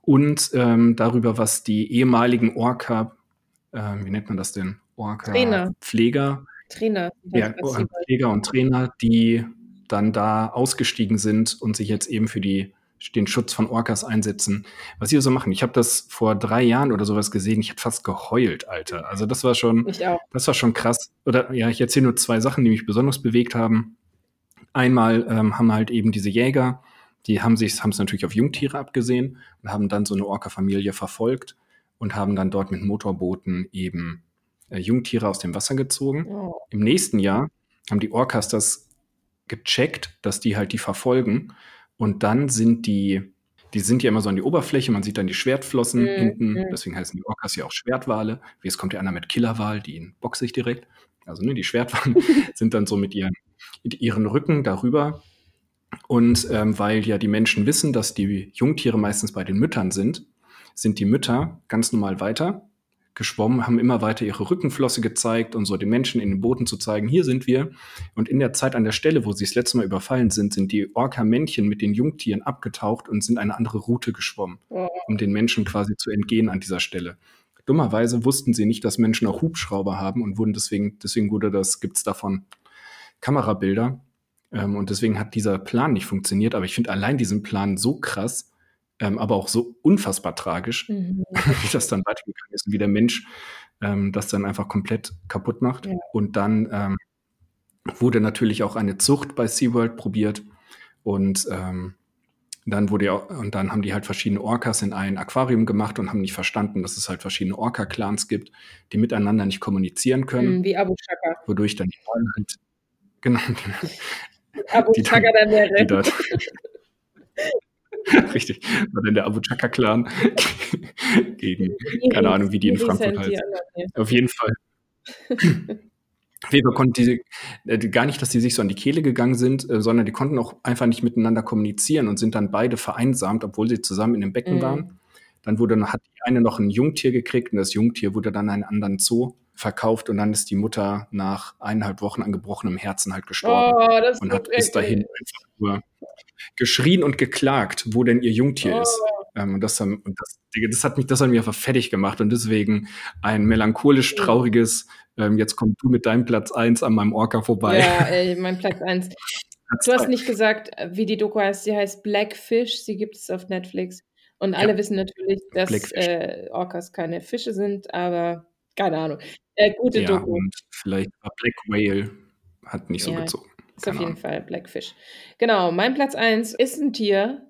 Und ähm, darüber, was die ehemaligen Orca, äh, wie nennt man das denn? Orca Trainer. Pfleger. Trainer. Ja, Pfleger und Trainer, die dann da ausgestiegen sind und sich jetzt eben für die den Schutz von Orcas einsetzen. Was sie so machen. Ich habe das vor drei Jahren oder sowas gesehen. Ich habe fast geheult, Alter. Also das war schon, das war schon krass. Oder ja, ich erzähle nur zwei Sachen, die mich besonders bewegt haben. Einmal ähm, haben halt eben diese Jäger, die haben sich, haben es natürlich auf Jungtiere abgesehen und haben dann so eine Orca-Familie verfolgt und haben dann dort mit Motorbooten eben äh, Jungtiere aus dem Wasser gezogen. Oh. Im nächsten Jahr haben die Orcas das gecheckt, dass die halt die verfolgen und dann sind die, die sind ja immer so an die Oberfläche, man sieht dann die Schwertflossen mhm. hinten, mhm. deswegen heißen die Orcas ja auch Schwertwale. Wie es kommt ja einer mit Killerwal, die boxe ich direkt. Also ne, die Schwertwale (laughs) sind dann so mit ihren ihren Rücken darüber. Und ähm, weil ja die Menschen wissen, dass die Jungtiere meistens bei den Müttern sind, sind die Mütter ganz normal weiter geschwommen, haben immer weiter ihre Rückenflosse gezeigt und so den Menschen in den Booten zu zeigen, hier sind wir. Und in der Zeit an der Stelle, wo sie das letzte Mal überfallen sind, sind die Orca-Männchen mit den Jungtieren abgetaucht und sind eine andere Route geschwommen, um den Menschen quasi zu entgehen an dieser Stelle. Dummerweise wussten sie nicht, dass Menschen auch Hubschrauber haben und wurden deswegen, deswegen wurde das, gibt's davon Kamerabilder. Ähm, und deswegen hat dieser Plan nicht funktioniert. Aber ich finde allein diesen Plan so krass, ähm, aber auch so unfassbar tragisch, mhm. (laughs) wie das dann weitergegangen ist und wie der Mensch ähm, das dann einfach komplett kaputt macht. Ja. Und dann ähm, wurde natürlich auch eine Zucht bei SeaWorld probiert und ähm, dann wurde ja, und dann haben die halt verschiedene Orcas in ein Aquarium gemacht und haben nicht verstanden, dass es halt verschiedene Orca-Clans gibt, die miteinander nicht kommunizieren können. Mhm, wie Abu Shaka. Wodurch dann die Rollen halt, (laughs) genau. Abu Shaka dann, dort, (laughs) (laughs) Richtig. War dann der Abu Chaka Clan (laughs) gegen, keine Ahnung, wie die in Frankfurt heißt. Auf jeden Fall. (laughs) Weber konnten die, äh, gar nicht, dass die sich so an die Kehle gegangen sind, äh, sondern die konnten auch einfach nicht miteinander kommunizieren und sind dann beide vereinsamt, obwohl sie zusammen in dem Becken mhm. waren. Dann wurde, hat die eine noch ein Jungtier gekriegt und das Jungtier wurde dann einen anderen Zoo verkauft und dann ist die Mutter nach eineinhalb Wochen an gebrochenem Herzen halt gestorben oh, und hat bis dahin einfach nur geschrien und geklagt, wo denn ihr Jungtier oh. ist. Ähm, und das, und das, das, hat mich, das hat mich einfach fertig gemacht und deswegen ein melancholisch trauriges, ähm, jetzt kommst du mit deinem Platz 1 an meinem Orca vorbei. Ja, ey, mein Platz 1. (laughs) Du hast nicht gesagt, wie die Doku heißt. Sie heißt Blackfish. Sie gibt es auf Netflix. Und alle ja. wissen natürlich, dass äh, Orcas keine Fische sind, aber keine Ahnung. Äh, gute ja, Doku. Und vielleicht war Black Whale hat nicht so ja, gezogen. Ist auf jeden Fall Blackfish. Genau, mein Platz 1 ist ein Tier.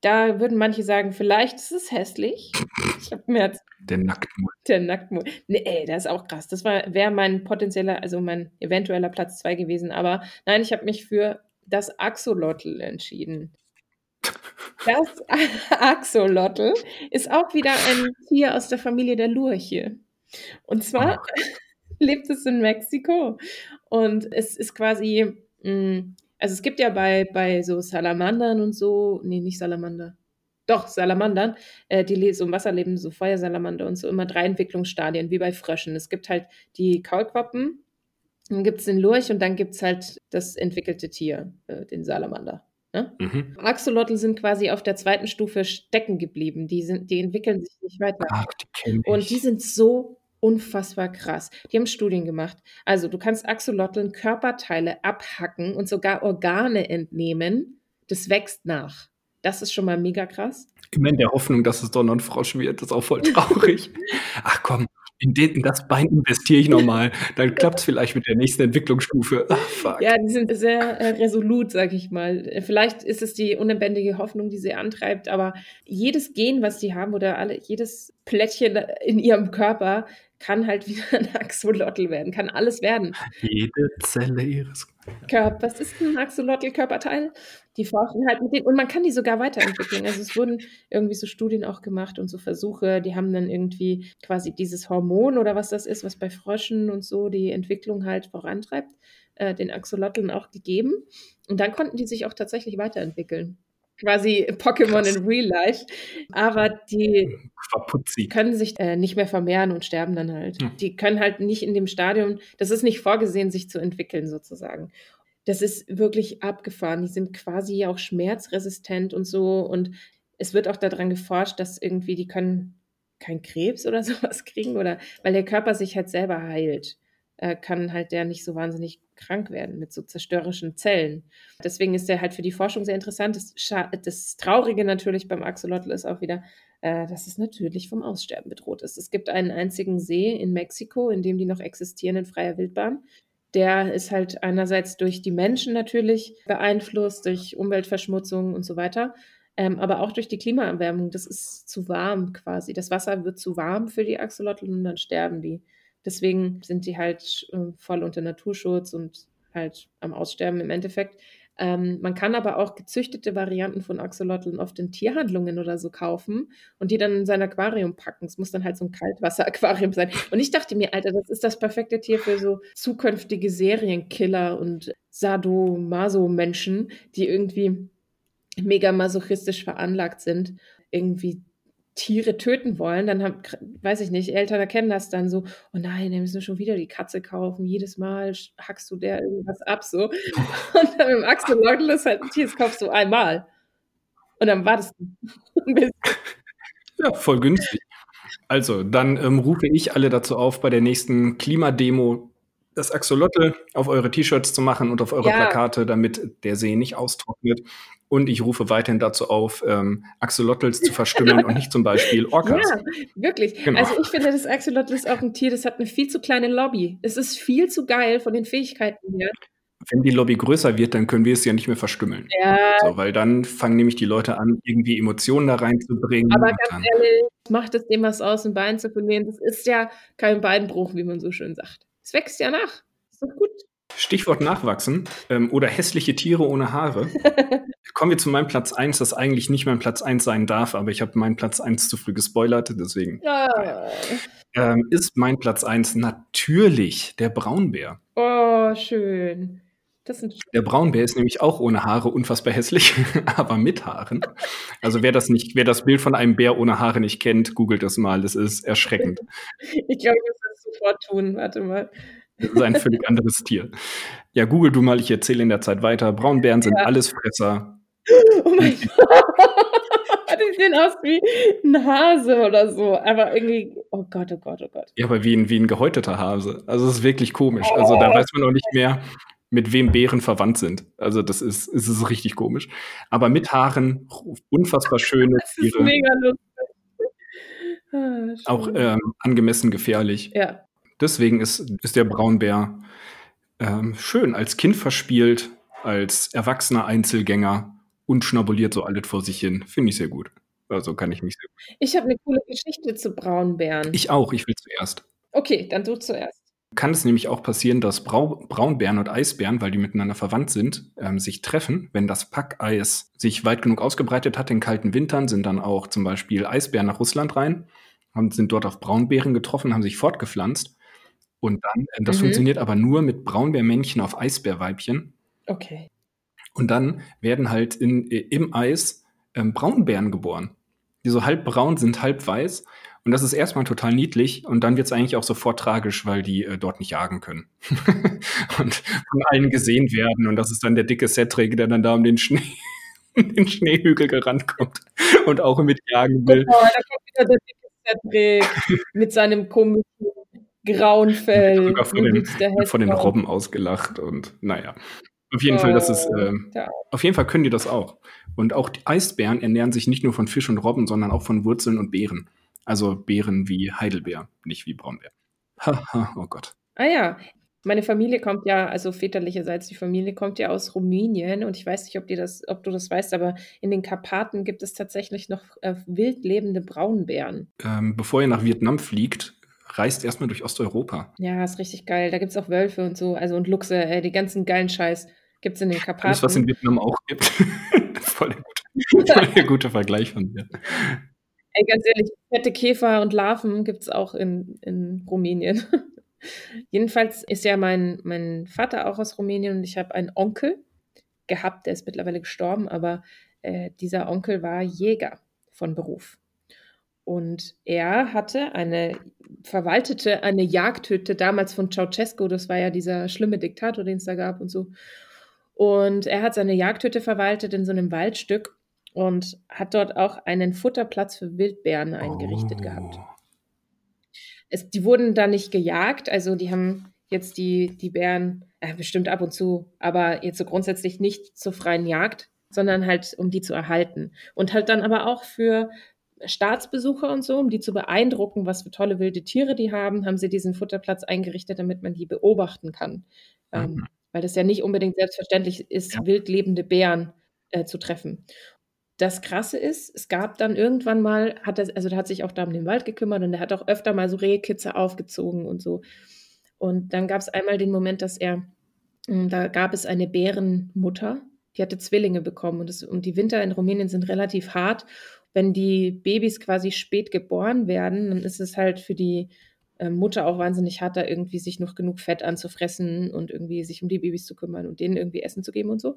Da würden manche sagen, vielleicht ist es hässlich. Ich habe mir jetzt der Nacktmull. Der Nacktmull. Nee, ey, das ist auch krass. Das wäre mein potenzieller, also mein eventueller Platz 2 gewesen. Aber nein, ich habe mich für das Axolotl entschieden. Das (laughs) Axolotl ist auch wieder ein Tier aus der Familie der Lurche. Und zwar oh. (laughs) lebt es in Mexiko. Und es ist quasi, mh, mm, also es gibt ja bei, bei so Salamandern und so, nee, nicht Salamander, doch, Salamandern, äh, die so im Wasser leben, so Feuersalamander und so, immer drei Entwicklungsstadien, wie bei Fröschen. Es gibt halt die Kaulquappen, dann gibt es den Lurch und dann gibt es halt das entwickelte Tier, äh, den Salamander. Ne? Mhm. Axolotl sind quasi auf der zweiten Stufe stecken geblieben. Die, sind, die entwickeln sich nicht weiter. Ach, die und die sind so unfassbar krass. Die haben Studien gemacht. Also du kannst Axolotln Körperteile abhacken und sogar Organe entnehmen. Das wächst nach. Das ist schon mal mega krass. Immer in der Hoffnung, dass es noch ein Frosch wird. Das ist auch voll traurig. (laughs) Ach komm, in, den, in das Bein investiere ich nochmal. Dann (laughs) klappt es vielleicht mit der nächsten Entwicklungsstufe. Ach. Ja, die sind sehr äh, resolut, sag ich mal. Vielleicht ist es die unlebendige Hoffnung, die sie antreibt, aber jedes Gen, was die haben oder alle, jedes Plättchen in ihrem Körper kann halt (laughs) wieder ein Axolotl werden, kann alles werden. Jede Zelle ihres Körpers ist ein Axolotl-Körperteil. Die forschen halt mit denen und man kann die sogar weiterentwickeln. Also es wurden irgendwie so Studien auch gemacht und so Versuche, die haben dann irgendwie quasi dieses Hormon oder was das ist, was bei Fröschen und so die Entwicklung halt vorantreibt, äh, den Axolotln auch gegeben. Und dann konnten die sich auch tatsächlich weiterentwickeln quasi Pokémon in Real Life. Aber die Quapuzzi. können sich äh, nicht mehr vermehren und sterben dann halt. Hm. Die können halt nicht in dem Stadium, das ist nicht vorgesehen, sich zu entwickeln sozusagen. Das ist wirklich abgefahren. Die sind quasi auch schmerzresistent und so. Und es wird auch daran geforscht, dass irgendwie die können kein Krebs oder (laughs) sowas kriegen oder weil der Körper sich halt selber heilt äh, kann halt der nicht so wahnsinnig krank werden mit so zerstörerischen Zellen. Deswegen ist der halt für die Forschung sehr interessant. Das, das Traurige natürlich beim Axolotl ist auch wieder, äh, dass es natürlich vom Aussterben bedroht ist. Es gibt einen einzigen See in Mexiko, in dem die noch existieren in freier Wildbahn. Der ist halt einerseits durch die Menschen natürlich beeinflusst, durch Umweltverschmutzung und so weiter. Ähm, aber auch durch die Klimaerwärmung. Das ist zu warm quasi. Das Wasser wird zu warm für die Axolotl und dann sterben die. Deswegen sind die halt äh, voll unter Naturschutz und halt am Aussterben im Endeffekt. Ähm, man kann aber auch gezüchtete Varianten von Axolotln oft in Tierhandlungen oder so kaufen und die dann in sein Aquarium packen. Es muss dann halt so ein Kaltwasser-Aquarium sein. Und ich dachte mir, Alter, das ist das perfekte Tier für so zukünftige Serienkiller und Sadomaso-Menschen, die irgendwie mega masochistisch veranlagt sind, irgendwie Tiere töten wollen, dann haben, weiß ich nicht, Eltern erkennen das dann so, oh nein, dann müssen wir schon wieder die Katze kaufen, jedes Mal hackst du der irgendwas ab, so. (laughs) Und dann im Axolotl ist halt ein Tier, das kaufst du einmal. Und dann wartest du. (laughs) Ja, voll günstig. Also, dann ähm, rufe ich alle dazu auf, bei der nächsten Klimademo das Axolotl auf eure T-Shirts zu machen und auf eure ja. Plakate, damit der See nicht austrocknet. Und ich rufe weiterhin dazu auf, ähm, Axolotls zu verstümmeln und nicht zum Beispiel (laughs) Orcas. Ja, wirklich. Genau. Also ich finde, das Axolotl ist auch ein Tier, das hat eine viel zu kleine Lobby. Es ist viel zu geil von den Fähigkeiten her. Wenn die Lobby größer wird, dann können wir es ja nicht mehr verstümmeln. Ja. So, weil dann fangen nämlich die Leute an, irgendwie Emotionen da reinzubringen. Aber ganz ehrlich, macht es dem was aus, ein Bein zu verlieren? Das ist ja kein Beinbruch, wie man so schön sagt. Es wächst ja nach. Ist doch gut. Stichwort Nachwachsen ähm, oder hässliche Tiere ohne Haare. (laughs) Kommen wir zu meinem Platz 1, das eigentlich nicht mein Platz 1 sein darf, aber ich habe meinen Platz 1 zu früh gespoilert, deswegen. Ja. Ähm, ist mein Platz 1 natürlich der Braunbär. Oh, schön. der Braunbär ist nämlich auch ohne Haare unfassbar hässlich, (laughs) aber mit Haaren. Also wer das nicht, wer das Bild von einem Bär ohne Haare nicht kennt, googelt das mal. Das ist erschreckend. (laughs) Ich glaube, ich muss das sofort tun. Warte mal. Das ist ein völlig anderes Tier. Ja, google du mal, ich erzähle in der Zeit weiter. Braunbären sind ja. Allesfresser. (laughs) Oh mein Gott. (laughs) Die sehen aus wie ein Hase oder so. Aber irgendwie, oh Gott, oh Gott, oh Gott. Ja, aber wie ein, wie ein gehäuteter Hase. Also es ist wirklich komisch. Oh. Also da weiß man auch nicht mehr, mit wem Bären verwandt sind. Also das ist, ist, ist richtig komisch. Aber mit Haaren, unfassbar (laughs) schöne das Tiere. Ist mega lustig. Ah, auch ähm, angemessen gefährlich. Ja. Deswegen ist, ist der Braunbär ähm, schön als Kind verspielt, als erwachsener Einzelgänger und schnabuliert so alles vor sich hin. Finde ich sehr gut. Also kann ich mich sehr gut. Ich habe eine coole Geschichte zu Braunbären. Ich auch, ich will zuerst. Okay, dann du zuerst. Kann es nämlich auch passieren, dass Brau Braunbären und Eisbären, weil die miteinander verwandt sind, ähm, sich treffen. Wenn das Packeis sich weit genug ausgebreitet hat in kalten Wintern, sind dann auch zum Beispiel Eisbären nach Russland rein, haben, sind dort auf Braunbären getroffen, haben sich fortgepflanzt. Und dann, äh, das mhm. funktioniert aber nur mit Braunbärmännchen auf Eisbärweibchen. Okay. Und dann werden halt in, äh, im Eis ähm, Braunbären geboren. Die so halb braun sind, halb weiß. Und das ist erstmal total niedlich und dann wird es eigentlich auch sofort tragisch, weil die äh, dort nicht jagen können. (laughs) und von allen gesehen werden. Und das ist dann der dicke Cedric, der dann da um den Schnee, (laughs) den Schneehügel gerannt kommt und auch mit jagen will. Oh, da kommt wieder der dicke Cedric mit seinem komischen grauen Fell. Sogar von den, von den Robben ausgelacht und naja. Auf jeden oh, Fall, das ist, äh, auf jeden Fall können die das auch. Und auch die Eisbären ernähren sich nicht nur von Fisch und Robben, sondern auch von Wurzeln und Beeren. Also Beeren wie Heidelbeer, nicht wie Braunbär. Haha, oh Gott. Ah ja, meine Familie kommt ja, also väterlicherseits, die Familie kommt ja aus Rumänien und ich weiß nicht, ob, dir das, ob du das weißt, aber in den Karpaten gibt es tatsächlich noch äh, wild lebende Braunbären. Ähm, bevor ihr nach Vietnam fliegt, reist erstmal durch Osteuropa. Ja, ist richtig geil. Da gibt es auch Wölfe und so, also und Luchse, äh, die ganzen geilen Scheiß gibt es in den Karpaten. Alles, was in Vietnam auch gibt. (laughs) voll, der gute, (laughs) voll der gute Vergleich von dir. Ey, ganz ehrlich, fette Käfer und Larven gibt es auch in, in Rumänien. (laughs) Jedenfalls ist ja mein, mein Vater auch aus Rumänien und ich habe einen Onkel gehabt, der ist mittlerweile gestorben, aber äh, dieser Onkel war Jäger von Beruf. Und er hatte eine, verwaltete eine Jagdhütte damals von Ceausescu, das war ja dieser schlimme Diktator, den es da gab und so. Und er hat seine Jagdhütte verwaltet in so einem Waldstück und hat dort auch einen Futterplatz für Wildbären eingerichtet oh. gehabt. Es, die wurden da nicht gejagt, also die haben jetzt die, die Bären, äh, bestimmt ab und zu, aber jetzt so grundsätzlich nicht zur freien Jagd, sondern halt, um die zu erhalten. Und halt dann aber auch für Staatsbesucher und so, um die zu beeindrucken, was für tolle wilde Tiere die haben, haben sie diesen Futterplatz eingerichtet, damit man die beobachten kann. Ähm, mhm. Ähm, weil das ja nicht unbedingt selbstverständlich ist, ja. wild lebende Bären äh, zu treffen. Das Krasse ist, es gab dann irgendwann mal, hat er, also der hat sich auch da um den Wald gekümmert und er hat auch öfter mal so Rehkitze aufgezogen und so. Und dann gab es einmal den Moment, dass er, hm, da gab es eine Bärenmutter, die hatte Zwillinge bekommen und, das, und die Winter in Rumänien sind relativ hart wenn die Babys quasi spät geboren werden, dann ist es halt für die ähm, Mutter auch wahnsinnig hart, da irgendwie sich noch genug Fett anzufressen und irgendwie sich um die Babys zu kümmern und denen irgendwie Essen zu geben und so.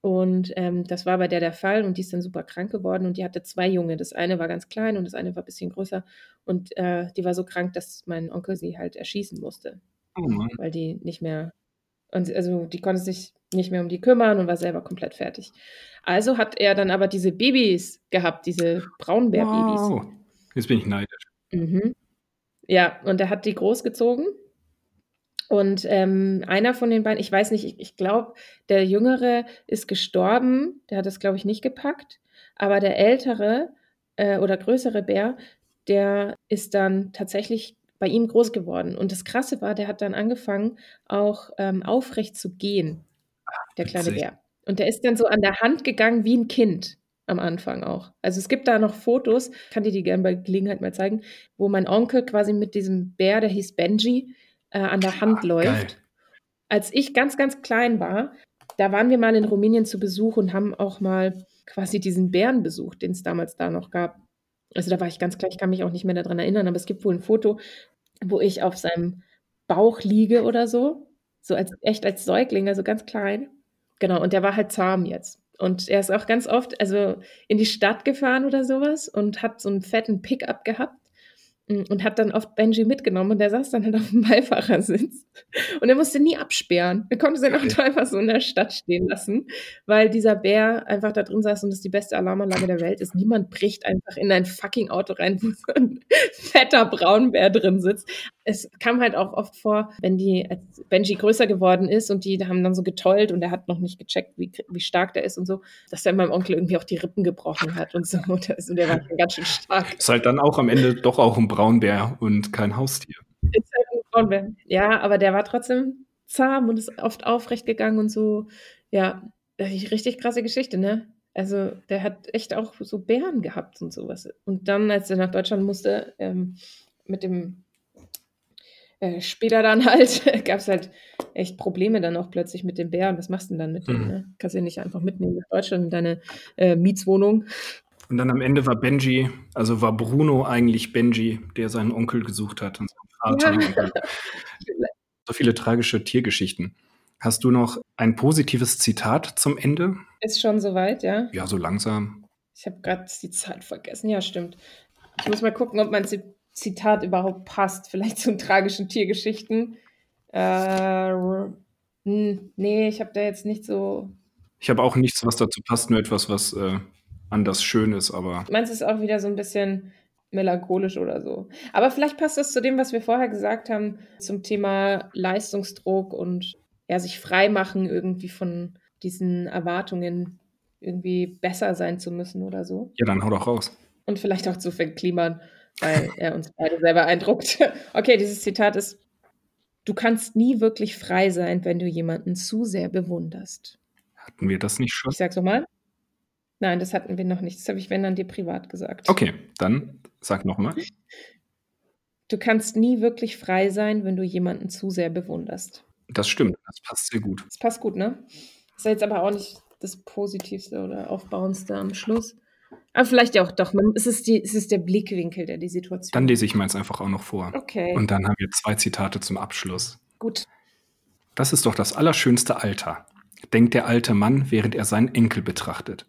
Und ähm, das war bei der der Fall und die ist dann super krank geworden und die hatte zwei Junge. Das eine war ganz klein und das eine war ein bisschen größer und äh, die war so krank, dass mein Onkel sie halt erschießen musste, Oh weil die nicht mehr, und also die konnte sich nicht mehr um die kümmern und war selber komplett fertig. Also hat er dann aber diese Babys gehabt, diese Braunbärbabys. Wow. Jetzt bin ich neidisch. Mhm. Ja, und er hat die großgezogen. Und ähm, einer von den beiden, ich weiß nicht, ich, ich glaube, der Jüngere ist gestorben, der hat das, glaube ich, nicht gepackt. Aber der ältere äh, oder größere Bär, der ist dann tatsächlich bei ihm groß geworden. Und das Krasse war, der hat dann angefangen, auch ähm, aufrecht zu gehen, der kleine. Bär. Und der ist dann so an der Hand gegangen wie ein Kind am Anfang auch. Also es gibt da noch Fotos, kann dir die gerne bei Gelegenheit mal zeigen, wo mein Onkel quasi mit diesem Bär, der hieß Benji, äh, an der Hand läuft. Geil. Als ich ganz, ganz klein war, da waren wir mal in Rumänien zu Besuch und haben auch mal quasi diesen Bären besucht, den es damals da noch gab. Also da war ich ganz klein, ich kann mich auch nicht mehr daran erinnern, aber es gibt wohl ein Foto, wo ich auf seinem Bauch liege oder so, so als echt als Säugling, also ganz klein. Genau, und der war halt zahm jetzt. Und er ist auch ganz oft, also in die Stadt gefahren oder sowas und hat so einen fetten Pickup gehabt und hat dann oft Benji mitgenommen und der saß dann halt auf dem Beifahrersitz. Und er musste nie absperren. Er konnte seinen Auto einfach so in der Stadt stehen lassen, weil dieser Bär einfach da drin saß und das die beste Alarmanlage der Welt ist. Niemand bricht einfach in ein fucking Auto rein, wo so ein (laughs) fetter Braunbär drin sitzt. Es kam halt auch oft vor, wenn die, als Benji größer geworden ist und die haben dann so getollt und er hat noch nicht gecheckt, wie, wie stark der ist und so, dass er meinem Onkel irgendwie auch die Rippen gebrochen hat und so. (laughs) Und der, war schon ganz schön stark. Ist halt dann auch am Ende doch auch ein Braunbär und kein Haustier. Ist halt ein Braunbär. Ja, aber der war trotzdem zahm und ist oft aufrecht gegangen und so. Ja, richtig krasse Geschichte, ne? Also der hat echt auch so Bären gehabt und sowas. Und dann, als er nach Deutschland musste, ähm, mit dem äh, später dann (laughs) halt, gab es halt echt Probleme dann auch plötzlich mit dem Bären. Was machst du denn dann mit dem? Mhm. Ne? Kannst du ihn nicht einfach mitnehmen nach Deutschland in deine äh, Mietswohnung? Und dann am Ende war Benji, also war Bruno eigentlich Benji, der seinen Onkel gesucht hat und seinen Vater. Ja. So viele tragische Tiergeschichten. Hast du noch ein positives Zitat zum Ende? Ist schon soweit, ja? Ja, so langsam. Ich habe gerade die Zeit vergessen. Ja, stimmt. Ich muss mal gucken, ob mein Zi- Zitat überhaupt passt. Vielleicht zu tragischen Tiergeschichten. Äh, hm, nee, ich habe da jetzt nicht so. Ich habe auch nichts, was dazu passt, nur etwas, was äh, anders schön ist, aber Meins ist auch wieder so ein bisschen melancholisch oder so. Aber vielleicht passt das zu dem, was wir vorher gesagt haben, zum Thema Leistungsdruck und ja, sich frei machen irgendwie von diesen Erwartungen, irgendwie besser sein zu müssen oder so. ja, dann hau doch raus. Und vielleicht auch zu verklimmern, weil er uns beide sehr beeindruckt. (laughs) Okay, dieses Zitat ist, du kannst nie wirklich frei sein, wenn du jemanden zu sehr bewunderst. Hatten wir das nicht schon? Ich sag's nochmal. Nein, das hatten wir noch nicht. Das habe ich, wenn dann dir privat gesagt. Okay, dann sag nochmal. Du kannst nie wirklich frei sein, wenn du jemanden zu sehr bewunderst. Das stimmt, das passt sehr gut. Das passt gut, ne? Ist ja jetzt aber auch nicht das Positivste oder Aufbauendste am Schluss. Aber vielleicht ja auch doch. Man, es, ist die, es ist der Blickwinkel, der die Situation. Dann lese ich meins einfach auch noch vor. Okay, Und dann haben wir zwei Zitate zum Abschluss. gut. Das ist doch das allerschönste Alter, denkt der alte Mann, während er seinen Enkel betrachtet.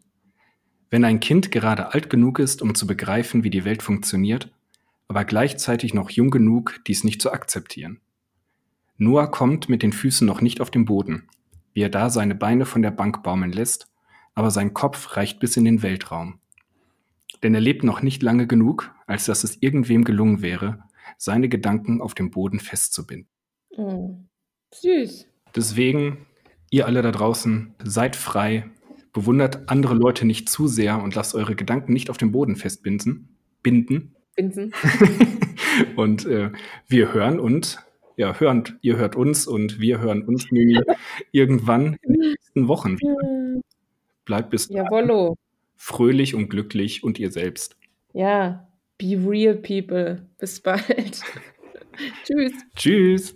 Wenn ein Kind gerade alt genug ist, um zu begreifen, wie die Welt funktioniert, aber gleichzeitig noch jung genug, dies nicht zu akzeptieren. Noah kommt mit den Füßen noch nicht auf dem Boden, wie er da seine Beine von der Bank baumeln lässt, aber sein Kopf reicht bis in den Weltraum. Denn er lebt noch nicht lange genug, als dass es irgendwem gelungen wäre, seine Gedanken auf dem Boden festzubinden. Oh, süß. Deswegen, ihr alle da draußen, seid frei, bewundert andere Leute nicht zu sehr und lasst eure Gedanken nicht auf dem Boden festbinden. Binden. Binsen. (laughs) und äh, wir hören und ja, hören, ihr hört uns und wir hören uns (laughs) irgendwann in den nächsten Wochen wieder. Bleibt bis dahin Jawollo. Fröhlich und glücklich und ihr selbst. Ja, be real people. Bis bald. (laughs) Tschüss. Tschüss.